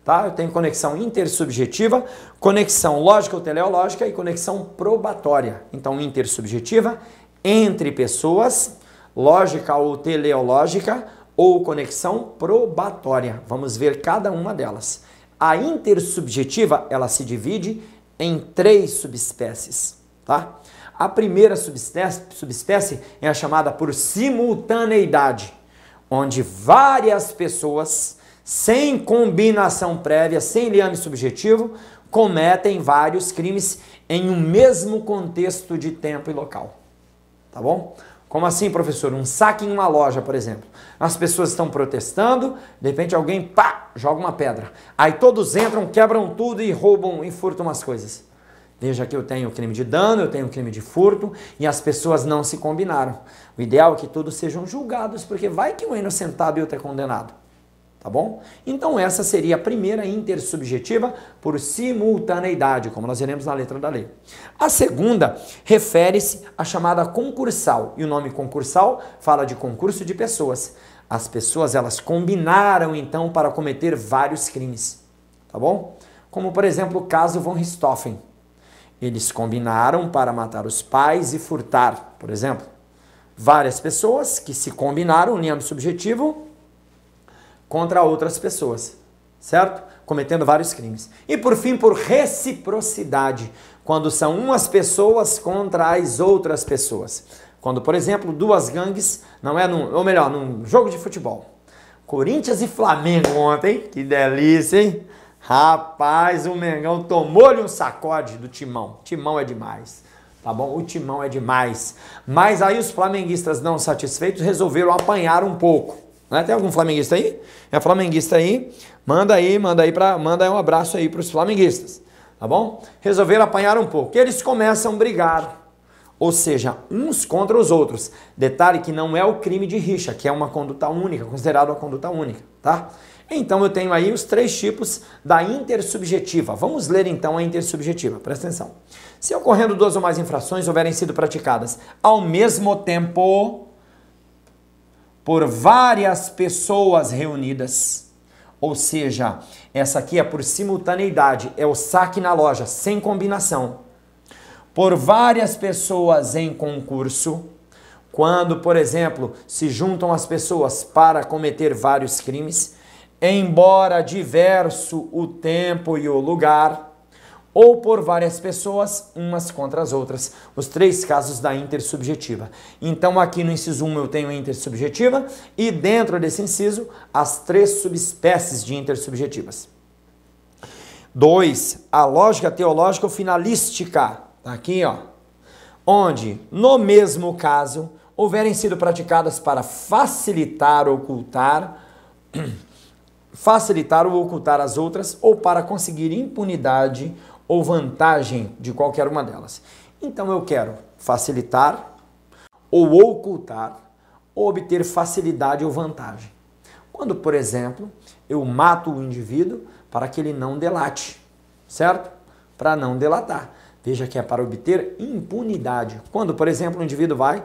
tá? Eu tenho conexão intersubjetiva, conexão lógica ou teleológica e conexão probatória. Então, intersubjetiva entre pessoas, lógica ou teleológica ou conexão probatória. Vamos ver cada uma delas. A intersubjetiva, ela se divide em três subespécies, tá? A primeira subespécie, subespécie é a chamada por simultaneidade, onde várias pessoas, sem combinação prévia, sem liame subjetivo, cometem vários crimes em um mesmo contexto de tempo e local. Tá bom? Como assim, professor? Um saque em uma loja, por exemplo. As pessoas estão protestando, de repente alguém, pá, joga uma pedra. Aí todos entram, quebram tudo e roubam e furtam as coisas. Veja que eu tenho crime de dano, eu tenho crime de furto e as pessoas não se combinaram. O ideal é que todos sejam julgados, porque vai que um é inocentado e outro é condenado. Tá bom? Então essa seria a primeira intersubjetiva por simultaneidade, como nós veremos na letra da lei. A segunda refere-se à chamada concursal, e o nome concursal fala de concurso de pessoas. As pessoas elas combinaram então para cometer vários crimes, tá bom? Como por exemplo o caso von Richthofen. Eles combinaram para matar os pais e furtar, por exemplo. Várias pessoas que se combinaram, união subjetivo, contra outras pessoas, certo? Cometendo vários crimes. E por fim, por reciprocidade, quando são umas pessoas contra as outras pessoas. Quando, por exemplo, duas gangues, não é num, ou melhor, num jogo de futebol. Corinthians e Flamengo ontem, que delícia, hein? Rapaz, o Mengão tomou-lhe um sacode do Timão. Timão é demais. Tá bom? O Timão é demais. Mas aí os flamenguistas não satisfeitos resolveram apanhar um pouco. Né? Tem algum flamenguista aí? É flamenguista aí? Manda aí, manda aí para, manda aí um abraço aí para os flamenguistas. Tá bom? Resolveram apanhar um pouco. Eles começam a brigar. Ou seja, uns contra os outros. Detalhe que não é o crime de rixa, que é uma conduta única, considerado uma conduta única, tá? Então eu tenho aí os três tipos da intersubjetiva. Vamos ler então a intersubjetiva, presta atenção. Se ocorrendo duas ou mais infrações houverem sido praticadas ao mesmo tempo por várias pessoas reunidas, ou seja, essa aqui é por simultaneidade, é o saque na loja, sem combinação, por várias pessoas em concurso, quando, por exemplo, se juntam as pessoas para cometer vários crimes, embora diverso o tempo e o lugar, ou por várias pessoas, umas contra as outras. Os três casos da intersubjetiva. Então, aqui no inciso 1 eu tenho a intersubjetiva e dentro desse inciso, as três subespécies de intersubjetivas. 2. A lógica teológica ou finalística. Tá aqui, ó. Onde, no mesmo caso, houverem sido praticadas para facilitar, ocultar facilitar ou ocultar as outras ou para conseguir impunidade ou vantagem de qualquer uma delas. Então eu quero facilitar ou ocultar ou obter facilidade ou vantagem. Quando, por exemplo, eu mato o indivíduo para que ele não delate, certo? Para não delatar. Veja que é para obter impunidade. Quando, por exemplo, o indivíduo vai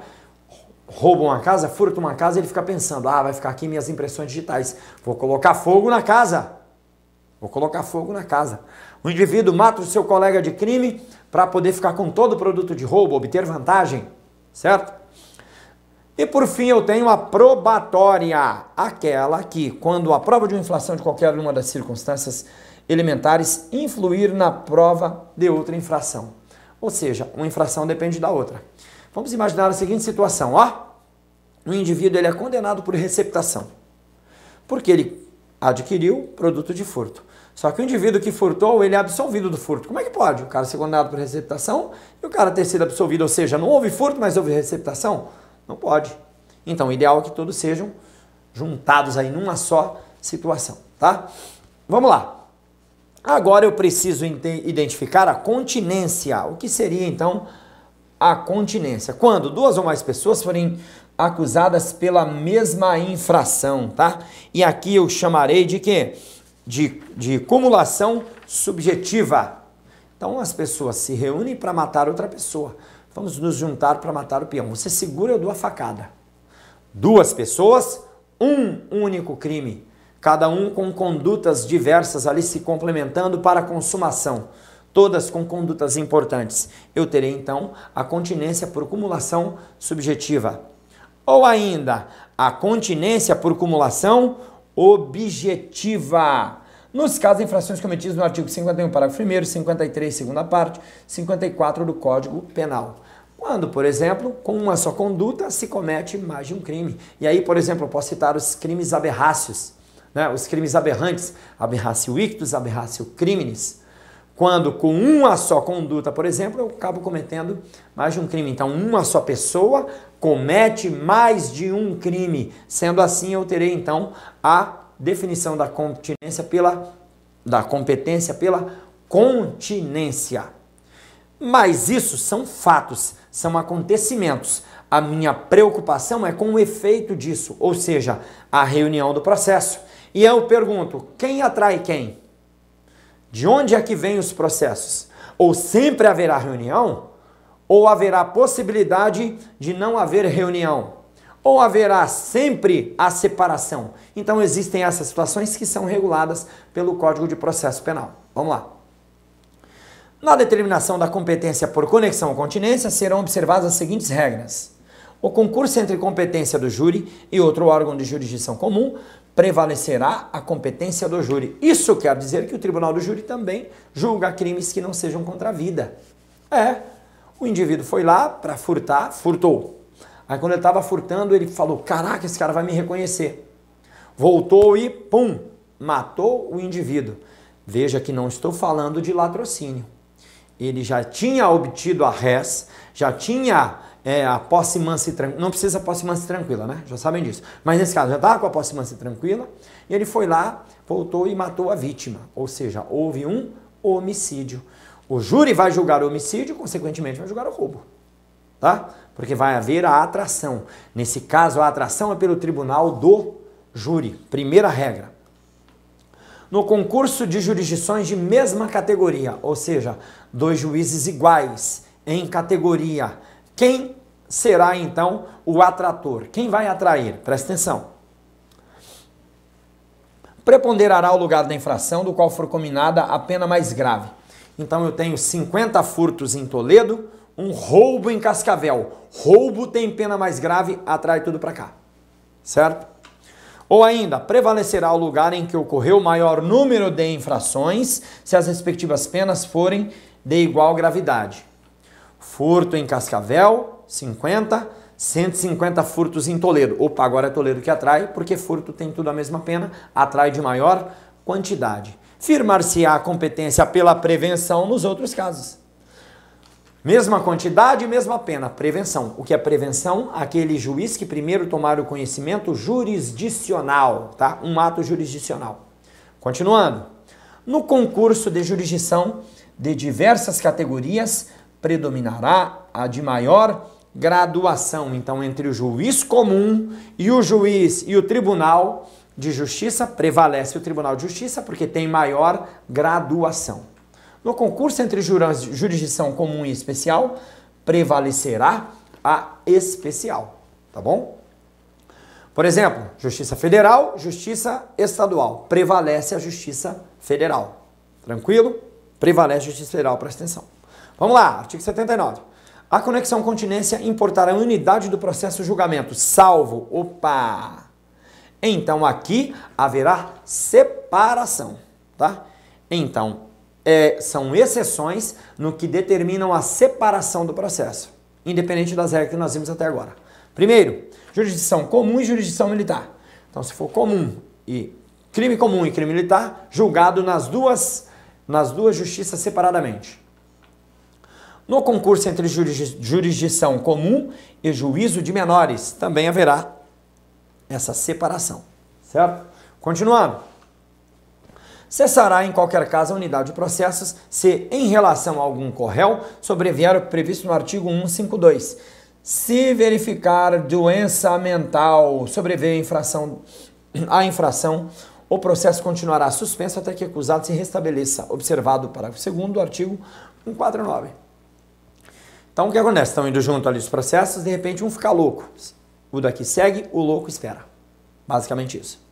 rouba uma casa, furta uma casa, ele fica pensando: ah, vai ficar aqui minhas impressões digitais. Vou colocar fogo na casa. Vou colocar fogo na casa. O indivíduo mata o seu colega de crime para poder ficar com todo o produto de roubo, obter vantagem, certo? E por fim eu tenho a probatória, aquela que, quando a prova de uma inflação de qualquer uma das circunstâncias elementares influir na prova de outra infração. Ou seja, uma infração depende da outra. Vamos imaginar a seguinte situação, ó. O indivíduo ele é condenado por receptação, porque ele adquiriu produto de furto. Só que o indivíduo que furtou, ele é absolvido do furto. Como é que pode o cara ser condenado por receptação e o cara ter sido absolvido? Ou seja, não houve furto, mas houve receptação? Não pode. Então, o ideal é que todos sejam juntados aí numa só situação, tá? Vamos lá. Agora eu preciso identificar a continência. O que seria então a continência? Quando duas ou mais pessoas forem acusadas pela mesma infração, tá? E aqui eu chamarei de quê? De, de cumulação subjetiva. Então as pessoas se reúnem para matar outra pessoa. Vamos nos juntar para matar o peão. Você segura, eu dou a facada. Duas pessoas, um único crime cada um com condutas diversas ali se complementando para a consumação, todas com condutas importantes. Eu terei então a continência por cumulação subjetiva. Ou ainda, a continência por cumulação objetiva. Nos casos de infrações cometidas no artigo 51, parágrafo 1, 53, segunda parte, 54 do Código Penal. Quando, por exemplo, com uma só conduta se comete mais de um crime. E aí, por exemplo, eu posso citar os crimes aberrácios né, os crimes aberrantes, aberratio ictus, aberratio criminis, quando com uma só conduta, por exemplo, eu acabo cometendo mais de um crime. Então, uma só pessoa comete mais de um crime. Sendo assim, eu terei então a definição da continência pela da competência pela continência. Mas isso são fatos, são acontecimentos. A minha preocupação é com o efeito disso, ou seja, a reunião do processo. E eu pergunto: quem atrai quem? De onde é que vêm os processos? Ou sempre haverá reunião? Ou haverá possibilidade de não haver reunião? Ou haverá sempre a separação? Então existem essas situações que são reguladas pelo Código de Processo Penal. Vamos lá. Na determinação da competência por conexão ou continência serão observadas as seguintes regras. O concurso entre competência do júri e outro órgão de jurisdição comum prevalecerá a competência do júri. Isso quer dizer que o tribunal do júri também julga crimes que não sejam contra a vida. É, o indivíduo foi lá para furtar, furtou. Aí quando ele estava furtando, ele falou: Caraca, esse cara vai me reconhecer. Voltou e, pum, matou o indivíduo. Veja que não estou falando de latrocínio. Ele já tinha obtido a res, já tinha é, a posse mansa e tranquila. Não precisa posse mansa e tranquila, né? Já sabem disso. Mas nesse caso, já estava com a posse mansa e tranquila e ele foi lá, voltou e matou a vítima. Ou seja, houve um homicídio. O júri vai julgar o homicídio, consequentemente vai julgar o roubo. Tá? Porque vai haver a atração. Nesse caso, a atração é pelo tribunal do júri. Primeira regra. No concurso de jurisdições de mesma categoria, ou seja, dois juízes iguais em categoria, quem será então o atrator? Quem vai atrair? Presta atenção. Preponderará o lugar da infração do qual for combinada a pena mais grave. Então eu tenho 50 furtos em Toledo, um roubo em Cascavel. Roubo tem pena mais grave, atrai tudo para cá. Certo? Ou ainda, prevalecerá o lugar em que ocorreu o maior número de infrações, se as respectivas penas forem de igual gravidade. Furto em Cascavel, 50. 150 furtos em Toledo. Opa, agora é Toledo que atrai, porque furto tem tudo a mesma pena, atrai de maior quantidade. Firmar-se-á a competência pela prevenção nos outros casos. Mesma quantidade, mesma pena, prevenção. O que é prevenção? Aquele juiz que primeiro tomar o conhecimento jurisdicional, tá? Um ato jurisdicional. Continuando. No concurso de jurisdição de diversas categorias, predominará a de maior graduação. Então, entre o juiz comum e o juiz e o tribunal de justiça, prevalece o tribunal de justiça porque tem maior graduação. No concurso entre jurisdição comum e especial, prevalecerá a especial, tá bom? Por exemplo, justiça federal, justiça estadual, prevalece a justiça federal. Tranquilo? prevalece a justiça federal, presta atenção. Vamos lá, artigo 79. A conexão continência importará a unidade do processo julgamento, salvo, opa, então aqui haverá separação, tá? Então, é, são exceções no que determinam a separação do processo, independente das regras que nós vimos até agora. Primeiro, jurisdição comum e jurisdição militar. Então, se for comum e crime comum e crime militar, julgado nas duas, nas duas justiças separadamente. No concurso entre jurisdição comum e juízo de menores, também haverá essa separação, certo? Continuando. Cessará em qualquer caso a unidade de processos se, em relação a algum corréu, sobrevier o previsto no artigo 152. Se verificar doença mental, sobrevier a infração, a infração, o processo continuará suspenso até que o acusado se restabeleça, observado o parágrafo 2 do artigo 149. Então, o que acontece? Estão indo junto ali os processos, de repente um fica louco. O daqui segue, o louco espera. Basicamente isso.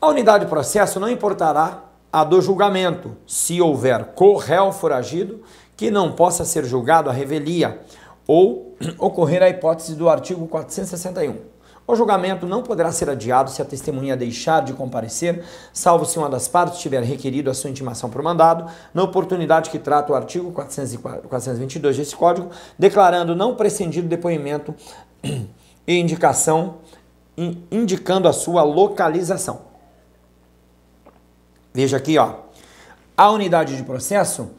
A unidade de processo não importará a do julgamento, se houver corréu foragido que não possa ser julgado a revelia ou ocorrer a hipótese do artigo 461. O julgamento não poderá ser adiado se a testemunha deixar de comparecer, salvo se uma das partes tiver requerido a sua intimação por mandado, na oportunidade que trata o artigo 422 desse Código, declarando não prescindido depoimento e indicação indicando a sua localização. Veja aqui, ó. A unidade de processo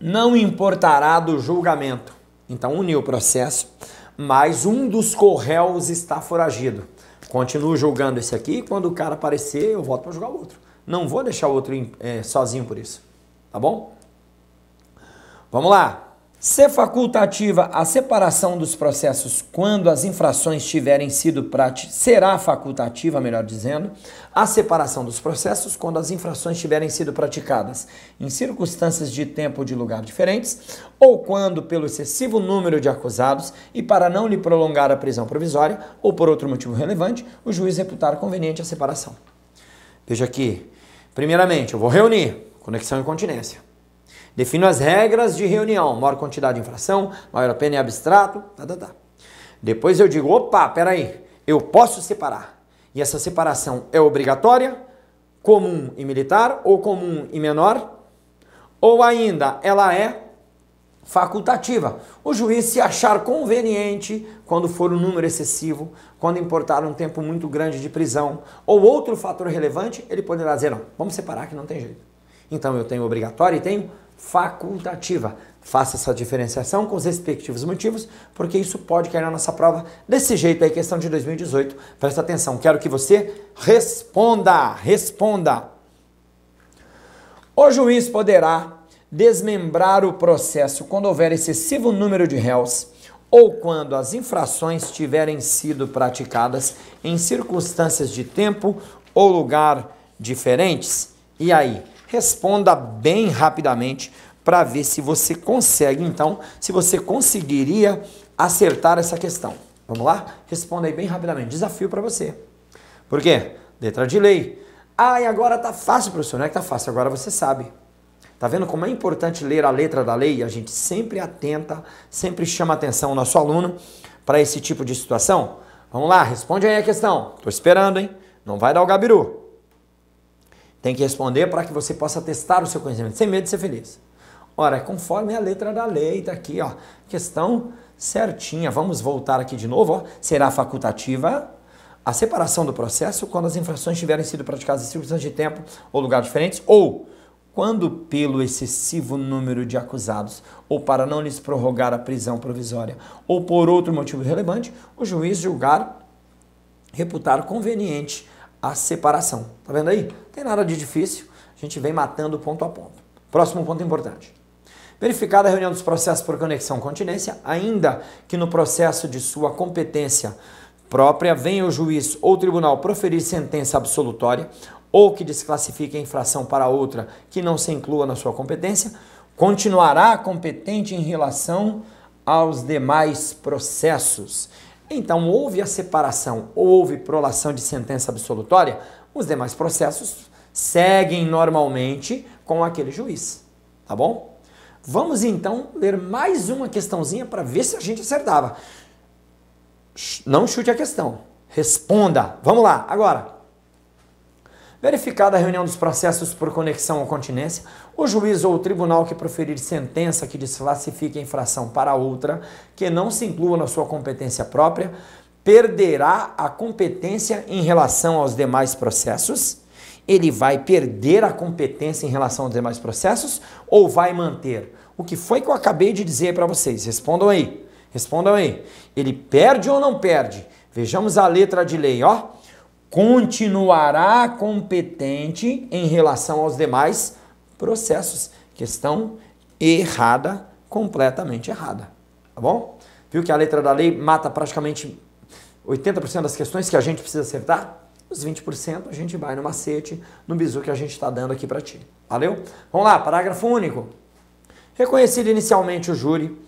não importará do julgamento. Então, uniu o processo, mas um dos corréus está foragido. Continuo julgando esse aqui, quando o cara aparecer, eu volto para julgar o outro. Não vou deixar o outro é, sozinho por isso. Tá bom? Vamos lá. Ser facultativa a separação dos processos quando as infrações tiverem sido praticadas, será facultativa, melhor dizendo, a separação dos processos quando as infrações tiverem sido praticadas em circunstâncias de tempo ou de lugar diferentes, ou quando, pelo excessivo número de acusados e para não lhe prolongar a prisão provisória, ou por outro motivo relevante, o juiz reputar conveniente a separação. Veja aqui, primeiramente, eu vou reunir conexão e continência. Defino as regras de reunião, maior quantidade de infração, maior pena em abstrato, tá, tá, tá. Depois eu digo, opa, peraí, eu posso separar. E essa separação é obrigatória, comum e militar, ou comum e menor, ou ainda ela é facultativa. O juiz, se achar conveniente, quando for um número excessivo, quando importar um tempo muito grande de prisão, ou outro fator relevante, ele poderá dizer, não, vamos separar que não tem jeito. Então eu tenho obrigatório e tenho facultativa. Faça essa diferenciação com os respectivos motivos, porque isso pode cair na nossa prova desse jeito aí, questão de 2018. Presta atenção, quero que você responda, responda. O juiz poderá desmembrar o processo quando houver excessivo número de réus ou quando as infrações tiverem sido praticadas em circunstâncias de tempo ou lugar diferentes. E aí, Responda bem rapidamente para ver se você consegue, então, se você conseguiria acertar essa questão. Vamos lá? Responda aí bem rapidamente. Desafio para você. Por quê? Letra de lei. Ah, e agora tá fácil, professor. Não é que tá fácil, agora você sabe. Tá vendo como é importante ler a letra da lei? A gente sempre atenta, sempre chama atenção o nosso aluno para esse tipo de situação. Vamos lá, responde aí a questão. Tô esperando, hein? Não vai dar o gabiru. Tem que responder para que você possa testar o seu conhecimento, sem medo de ser feliz. Ora, é conforme a letra da lei, está aqui, ó, questão certinha. Vamos voltar aqui de novo, ó. Será facultativa a separação do processo quando as infrações tiverem sido praticadas em circunstâncias de tempo ou lugar diferentes, ou quando pelo excessivo número de acusados, ou para não lhes prorrogar a prisão provisória, ou por outro motivo relevante, o juiz julgar, reputar conveniente a separação. Tá vendo aí? Não tem nada de difícil, a gente vem matando ponto a ponto. Próximo ponto importante. Verificada a reunião dos processos por conexão continência, ainda que no processo de sua competência própria venha o juiz ou tribunal proferir sentença absolutória ou que desclassifique a infração para outra que não se inclua na sua competência, continuará competente em relação aos demais processos então, houve a separação ou houve prolação de sentença absolutória, os demais processos seguem normalmente com aquele juiz. tá bom? Vamos então ler mais uma questãozinha para ver se a gente acertava. Não chute a questão, responda. Vamos lá, agora. Verificada a reunião dos processos por conexão ou continência, o juiz ou o tribunal que proferir sentença que desclassifique a infração para outra, que não se inclua na sua competência própria, perderá a competência em relação aos demais processos? Ele vai perder a competência em relação aos demais processos ou vai manter? O que foi que eu acabei de dizer para vocês? Respondam aí. Respondam aí. Ele perde ou não perde? Vejamos a letra de lei, ó continuará competente em relação aos demais processos. Questão errada, completamente errada. Tá bom? Viu que a letra da lei mata praticamente 80% das questões que a gente precisa acertar? Os 20% a gente vai no macete, no bizu que a gente está dando aqui para ti. Valeu? Vamos lá, parágrafo único. Reconhecido inicialmente o júri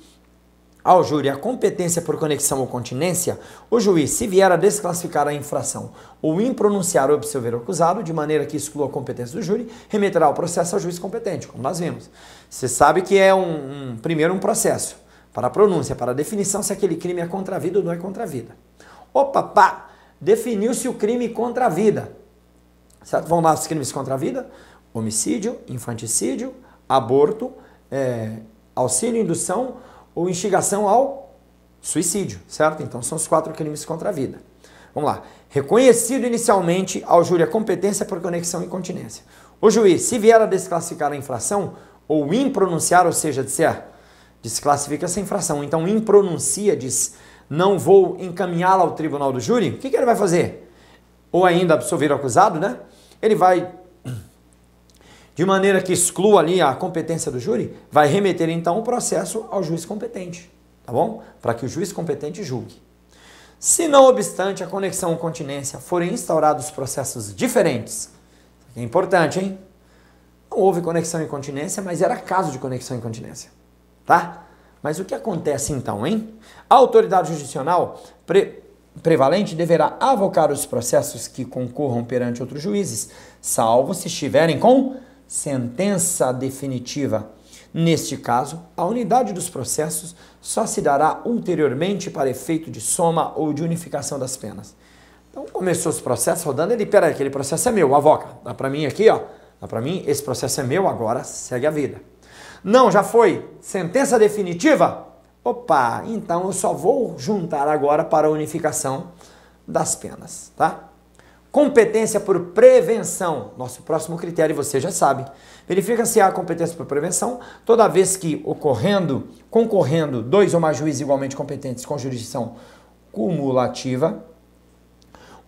ao júri a competência por conexão ou continência, o juiz, se vier a desclassificar a infração ou impronunciar ou absolver o acusado, de maneira que exclua a competência do júri, remeterá o processo ao juiz competente, como nós vimos. Você sabe que é um, um primeiro um processo para a pronúncia, para a definição se aquele crime é contra a vida ou não é contra a vida. Opa, pá, definiu-se o crime contra a vida. Certo? Vão lá os crimes contra a vida? Homicídio, infanticídio, aborto, é, auxílio, indução ou instigação ao suicídio, certo? Então são os quatro crimes contra a vida. Vamos lá. Reconhecido inicialmente ao júri a competência por conexão e continência. O juiz, se vier a desclassificar a infração ou impronunciar, ou seja, disser, desclassifica essa infração, então impronuncia, diz, não vou encaminhá-la ao tribunal do júri, o que, que ele vai fazer? Ou ainda absolver o acusado, né? Ele vai de maneira que exclua ali a competência do júri, vai remeter então o processo ao juiz competente, tá bom? Para que o juiz competente julgue. Se não obstante a conexão ou continência forem instaurados processos diferentes, é importante, hein? Não houve conexão e continência, mas era caso de conexão e continência, tá? Mas o que acontece então, hein? A autoridade judicial pre prevalente deverá avocar os processos que concorram perante outros juízes, salvo se estiverem com sentença definitiva. Neste caso, a unidade dos processos só se dará ulteriormente para efeito de soma ou de unificação das penas. Então, começou os processos rodando, ele, peraí, aquele processo é meu, avoca, dá para mim aqui, ó, dá para mim, esse processo é meu, agora segue a vida. Não, já foi, sentença definitiva? Opa, então eu só vou juntar agora para a unificação das penas, tá? Competência por prevenção. Nosso próximo critério você já sabe. Verifica se há competência por prevenção toda vez que ocorrendo, concorrendo dois ou mais juízes igualmente competentes com jurisdição cumulativa,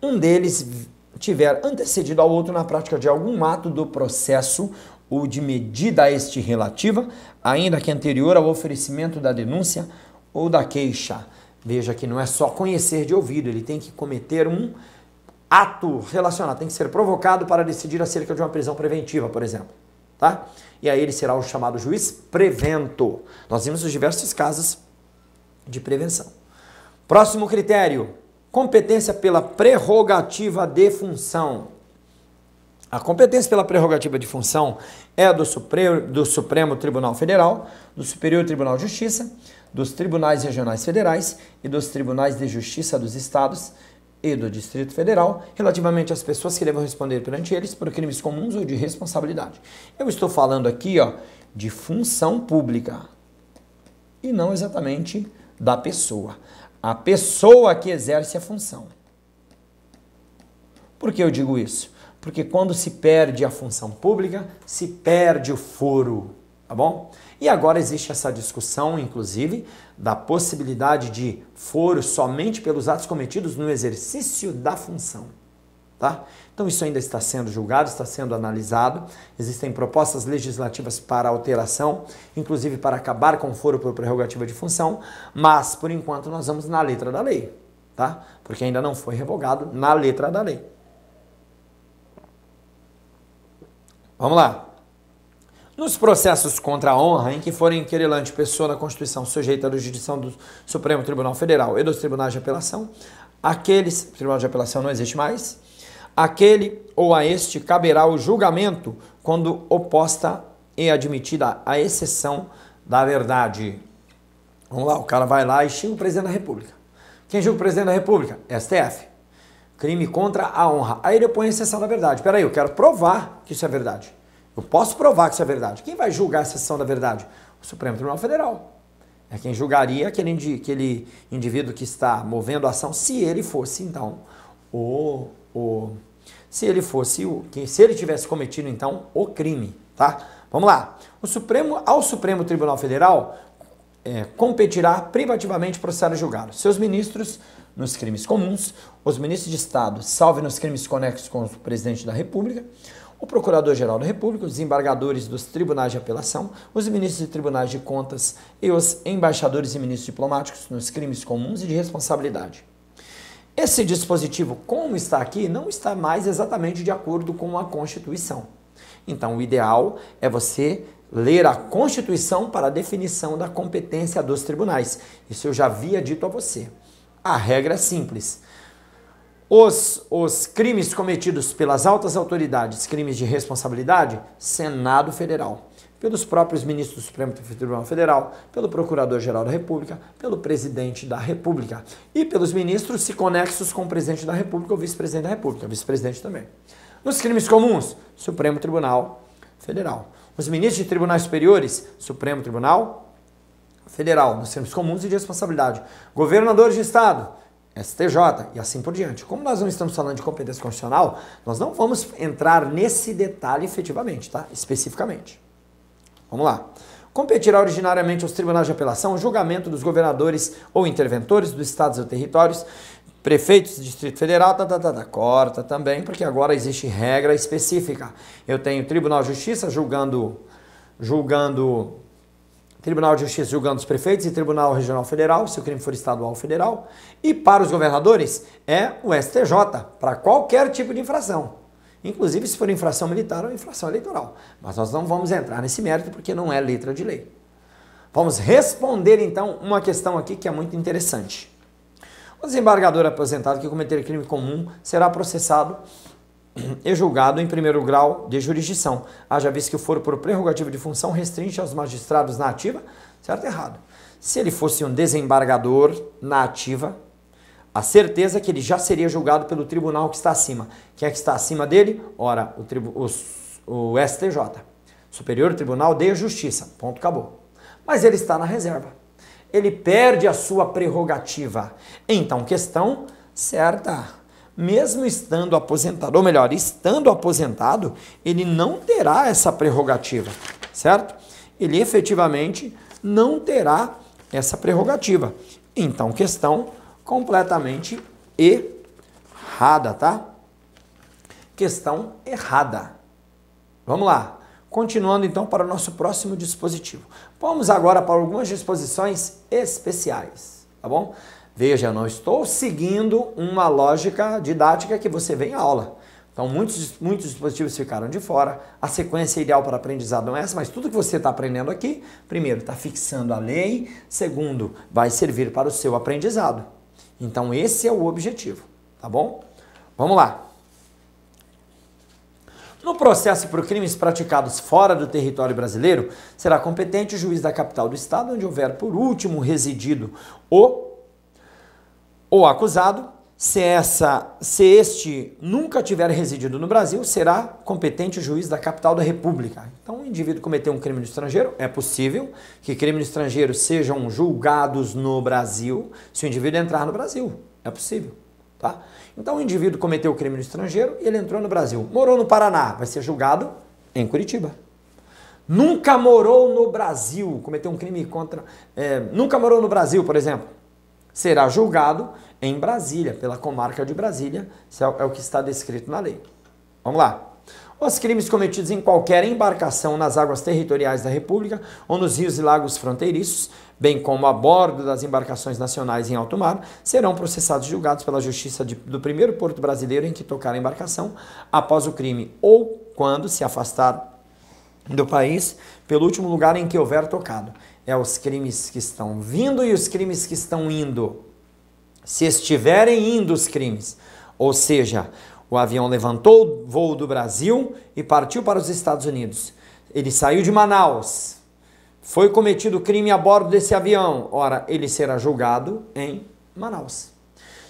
um deles tiver antecedido ao outro na prática de algum ato do processo ou de medida a este relativa, ainda que anterior ao oferecimento da denúncia ou da queixa. Veja que não é só conhecer de ouvido, ele tem que cometer um ato relacionado, tem que ser provocado para decidir acerca de uma prisão preventiva, por exemplo. Tá? E aí ele será o chamado juiz prevento. Nós vimos os diversos casos de prevenção. Próximo critério: competência pela prerrogativa de função. A competência pela prerrogativa de função é do do Supremo Tribunal Federal, do Superior Tribunal de Justiça, dos Tribunais Regionais Federais e dos Tribunais de Justiça dos Estados e do Distrito Federal relativamente às pessoas que devem responder perante eles por crimes comuns ou de responsabilidade. Eu estou falando aqui ó, de função pública e não exatamente da pessoa. A pessoa que exerce a função. Por que eu digo isso? Porque quando se perde a função pública, se perde o foro, tá bom? E agora existe essa discussão, inclusive, da possibilidade de foro somente pelos atos cometidos no exercício da função. Tá? Então isso ainda está sendo julgado, está sendo analisado. Existem propostas legislativas para alteração, inclusive para acabar com o foro por prerrogativa de função, mas por enquanto nós vamos na letra da lei, tá? Porque ainda não foi revogado na letra da lei. Vamos lá. Nos processos contra a honra, em que forem querelante pessoa na Constituição sujeita à jurisdição do Supremo Tribunal Federal e dos tribunais de apelação, aqueles, tribunal de apelação não existe mais, aquele ou a este caberá o julgamento quando oposta é admitida a exceção da verdade. Vamos lá, o cara vai lá e xinga o presidente da República. Quem julga o presidente da República? STF. Crime contra a honra. Aí ele põe a exceção da verdade. Peraí, eu quero provar que isso é verdade. Eu posso provar que isso é verdade. Quem vai julgar a exceção da verdade? O Supremo Tribunal Federal. É quem julgaria aquele, aquele indivíduo que está movendo a ação, se ele fosse, então, o. o se ele fosse o. Se ele tivesse cometido, então, o crime. Tá? Vamos lá. O Supremo, ao Supremo Tribunal Federal é, competirá privativamente processos julgados. Seus ministros nos crimes comuns, os ministros de Estado, salve nos crimes conexos com o presidente da República, o Procurador-Geral da República, os desembargadores dos tribunais de apelação, os ministros de tribunais de contas e os embaixadores e ministros diplomáticos nos crimes comuns e de responsabilidade. Esse dispositivo, como está aqui, não está mais exatamente de acordo com a Constituição. Então, o ideal é você ler a Constituição para a definição da competência dos tribunais. Isso eu já havia dito a você. A regra é simples. Os, os crimes cometidos pelas altas autoridades, crimes de responsabilidade, Senado Federal. Pelos próprios ministros do Supremo Tribunal Federal, pelo Procurador-Geral da República, pelo Presidente da República e pelos ministros se conexos com o Presidente da República ou Vice-Presidente da República, Vice-Presidente também. Nos crimes comuns, Supremo Tribunal Federal. Os ministros de tribunais superiores, Supremo Tribunal Federal. Nos crimes comuns e de responsabilidade. Governadores de Estado, STJ e assim por diante. Como nós não estamos falando de competência constitucional, nós não vamos entrar nesse detalhe efetivamente, tá? Especificamente. Vamos lá. Competirá originariamente aos tribunais de apelação o julgamento dos governadores ou interventores dos estados ou territórios Prefeitos do Distrito Federal, tá, tá, tá, tá, corta também, porque agora existe regra específica. Eu tenho Tribunal de Justiça julgando, julgando Tribunal de Justiça julgando os prefeitos e Tribunal Regional Federal, se o crime for estadual ou federal. E para os governadores é o STJ, para qualquer tipo de infração. Inclusive se for infração militar ou infração eleitoral. Mas nós não vamos entrar nesse mérito porque não é letra de lei. Vamos responder então uma questão aqui que é muito interessante. O desembargador aposentado que cometer crime comum será processado e julgado em primeiro grau de jurisdição, haja visto que o foro por prerrogativa de função restringe aos magistrados na ativa, certo errado? Se ele fosse um desembargador na ativa, a certeza é que ele já seria julgado pelo tribunal que está acima. Quem é que está acima dele? Ora, o, tribu, o, o STJ, Superior Tribunal de Justiça. Ponto, acabou. Mas ele está na reserva ele perde a sua prerrogativa. Então, questão certa. Mesmo estando aposentado, ou melhor, estando aposentado, ele não terá essa prerrogativa, certo? Ele efetivamente não terá essa prerrogativa. Então, questão completamente errada, tá? Questão errada. Vamos lá. Continuando então para o nosso próximo dispositivo. Vamos agora para algumas disposições especiais, tá bom? Veja, eu não estou seguindo uma lógica didática que você vê em aula. Então, muitos, muitos dispositivos ficaram de fora. A sequência ideal para aprendizado não é essa, mas tudo que você está aprendendo aqui, primeiro, está fixando a lei, segundo, vai servir para o seu aprendizado. Então, esse é o objetivo, tá bom? Vamos lá. No processo por crimes praticados fora do território brasileiro, será competente o juiz da capital do estado onde houver por último residido o, o acusado. Se, essa, se este nunca tiver residido no Brasil, será competente o juiz da capital da República. Então, o indivíduo cometeu um crime no estrangeiro, é possível que crimes no estrangeiro sejam julgados no Brasil se o indivíduo entrar no Brasil. É possível. Tá? Então o indivíduo cometeu o crime no estrangeiro e ele entrou no Brasil. Morou no Paraná, vai ser julgado em Curitiba. Nunca morou no Brasil, cometeu um crime contra. É, nunca morou no Brasil, por exemplo. Será julgado em Brasília, pela comarca de Brasília, é, é o que está descrito na lei. Vamos lá. Os crimes cometidos em qualquer embarcação nas águas territoriais da República ou nos rios e lagos fronteiriços bem como a bordo das embarcações nacionais em alto mar, serão processados e julgados pela Justiça de, do primeiro porto brasileiro em que tocar a embarcação após o crime ou quando se afastar do país pelo último lugar em que houver tocado. É os crimes que estão vindo e os crimes que estão indo. Se estiverem indo os crimes, ou seja, o avião levantou o voo do Brasil e partiu para os Estados Unidos ele saiu de Manaus, foi cometido crime a bordo desse avião, ora, ele será julgado em Manaus.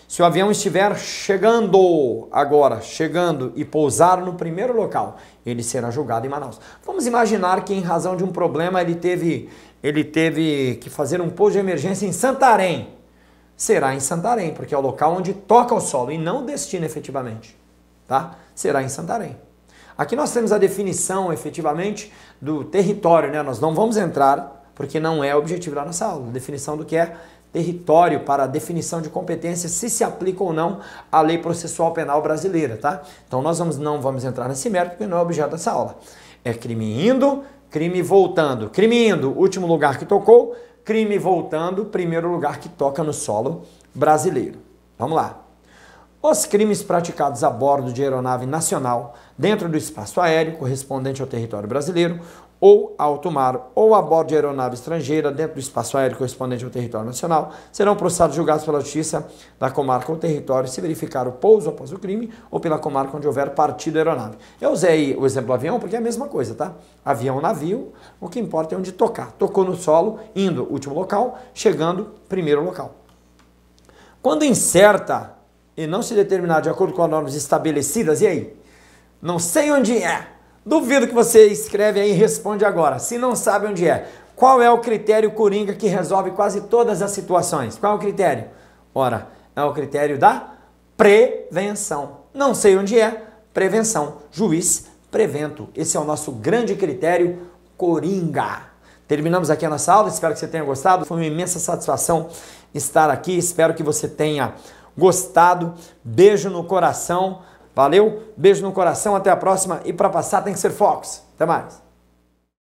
Se o avião estiver chegando agora, chegando e pousar no primeiro local, ele será julgado em Manaus. Vamos imaginar que em razão de um problema ele teve, ele teve que fazer um pouso de emergência em Santarém. Será em Santarém, porque é o local onde toca o solo e não o destino efetivamente, tá? Será em Santarém. Aqui nós temos a definição efetivamente do território, né? Nós não vamos entrar porque não é objetivo da nossa aula, definição do que é território para definição de competência se se aplica ou não a lei processual penal brasileira, tá? Então nós vamos, não vamos entrar nesse mérito porque não é objeto dessa aula. É crime indo, crime voltando. Crime indo, último lugar que tocou, crime voltando, primeiro lugar que toca no solo brasileiro. Vamos lá. Os crimes praticados a bordo de aeronave nacional dentro do espaço aéreo correspondente ao território brasileiro ou alto mar ou a bordo de aeronave estrangeira dentro do espaço aéreo correspondente ao território nacional serão processados julgados pela justiça da comarca ou território se verificar o pouso após o crime ou pela comarca onde houver partido aeronave. Eu usei o exemplo avião porque é a mesma coisa, tá? Avião, navio, o que importa é onde tocar. Tocou no solo, indo último local, chegando primeiro local. Quando incerta e não se determinar de acordo com as normas estabelecidas, e aí? Não sei onde é Duvido que você escreve aí e responde agora. Se não sabe onde é, qual é o critério coringa que resolve quase todas as situações? Qual é o critério? Ora, é o critério da prevenção. Não sei onde é, prevenção. Juiz, prevento. Esse é o nosso grande critério coringa. Terminamos aqui a nossa aula, espero que você tenha gostado. Foi uma imensa satisfação estar aqui, espero que você tenha gostado. Beijo no coração. Valeu, beijo no coração, até a próxima. E para passar tem que ser Fox. Até mais.